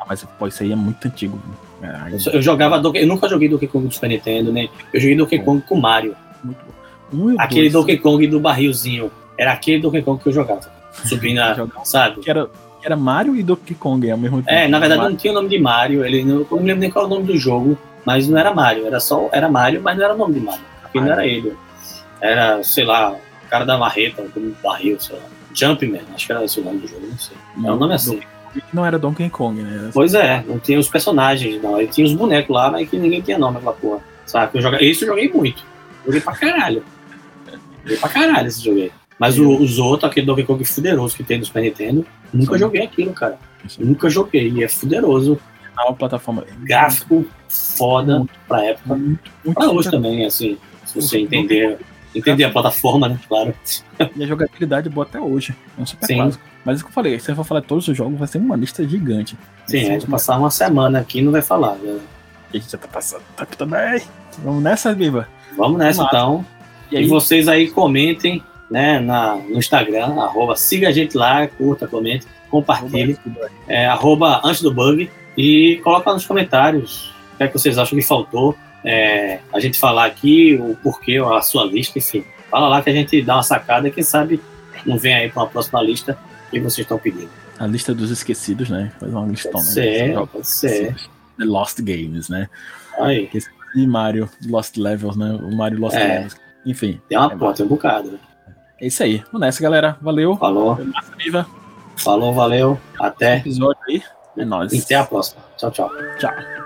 Ah, mas pô, isso aí é muito antigo. É, eu, só, eu, jogava Donkey, eu nunca joguei Donkey Kong do Super Nintendo, né? Eu joguei Donkey Kong com Mario. Muito bom. Um aquele dois, Donkey Kong do barrilzinho. Era aquele Donkey Kong que eu jogava. Subindo, sabe? Que era, era Mario e Donkey Kong ao mesmo tempo. É, na verdade Mario. não tinha o nome de Mario. Ele não, eu não lembro nem qual era o nome do jogo, mas não era Mario. Era só era Mario, mas não era o nome de Mario. Porque não era ele. Era, sei lá, o cara da marreta, do barril, sei lá. Jumpman, acho que era esse o nome do jogo, não sei. Não, é um nome assim. Não era Donkey Kong, né? Pois é, não tinha os personagens, não. Ele tinha os bonecos lá, mas que ninguém tinha nome aquela porra. Sabe? Eu joguei, isso eu joguei muito. Joguei pra caralho. Joguei pra caralho esse jogo aí. Mas o, os outros, aquele Donkey Kong fuderoso que tem no Super Nintendo, nunca Sim. joguei aquilo, cara. Sim. Nunca joguei. E é fuderoso. É uma plataforma. Gráfico foda muito, pra época. Muito, muito pra hoje também, assim. Se você entender. Entender a plataforma, né? Claro. E a jogabilidade boa até hoje. É um super Sim. clássico. Mas é o que eu falei, se você for falar de todos os jogos, vai ser uma lista gigante. Sim, a gente passar uma semana aqui e não vai falar, né? A gente já tá passando tempo também. Vamos nessa, Viva. Vamos nessa, então. E, aí, e vocês aí comentem né, na, no Instagram, arroba, siga a gente lá, curta, comente, compartilhe, é, arroba antes do bug e coloca nos comentários o que, é que vocês acham que faltou é, a gente falar aqui, o porquê, a sua lista, enfim. Fala lá que a gente dá uma sacada, quem sabe não vem aí para uma próxima lista que vocês estão pedindo. A lista dos esquecidos, né? Faz uma listona. Pode ser, né? pode ser. The Lost Games, né? Aí. E Mario Lost Levels, né? O Mario Lost é. Levels. Enfim. Tem uma é porta, tem um bocado, né? É isso aí. Vamos nessa, galera. Valeu. Falou. viva. Falou, valeu. Até. episódio aí. É nóis. E até a próxima. Tchau, tchau. Tchau.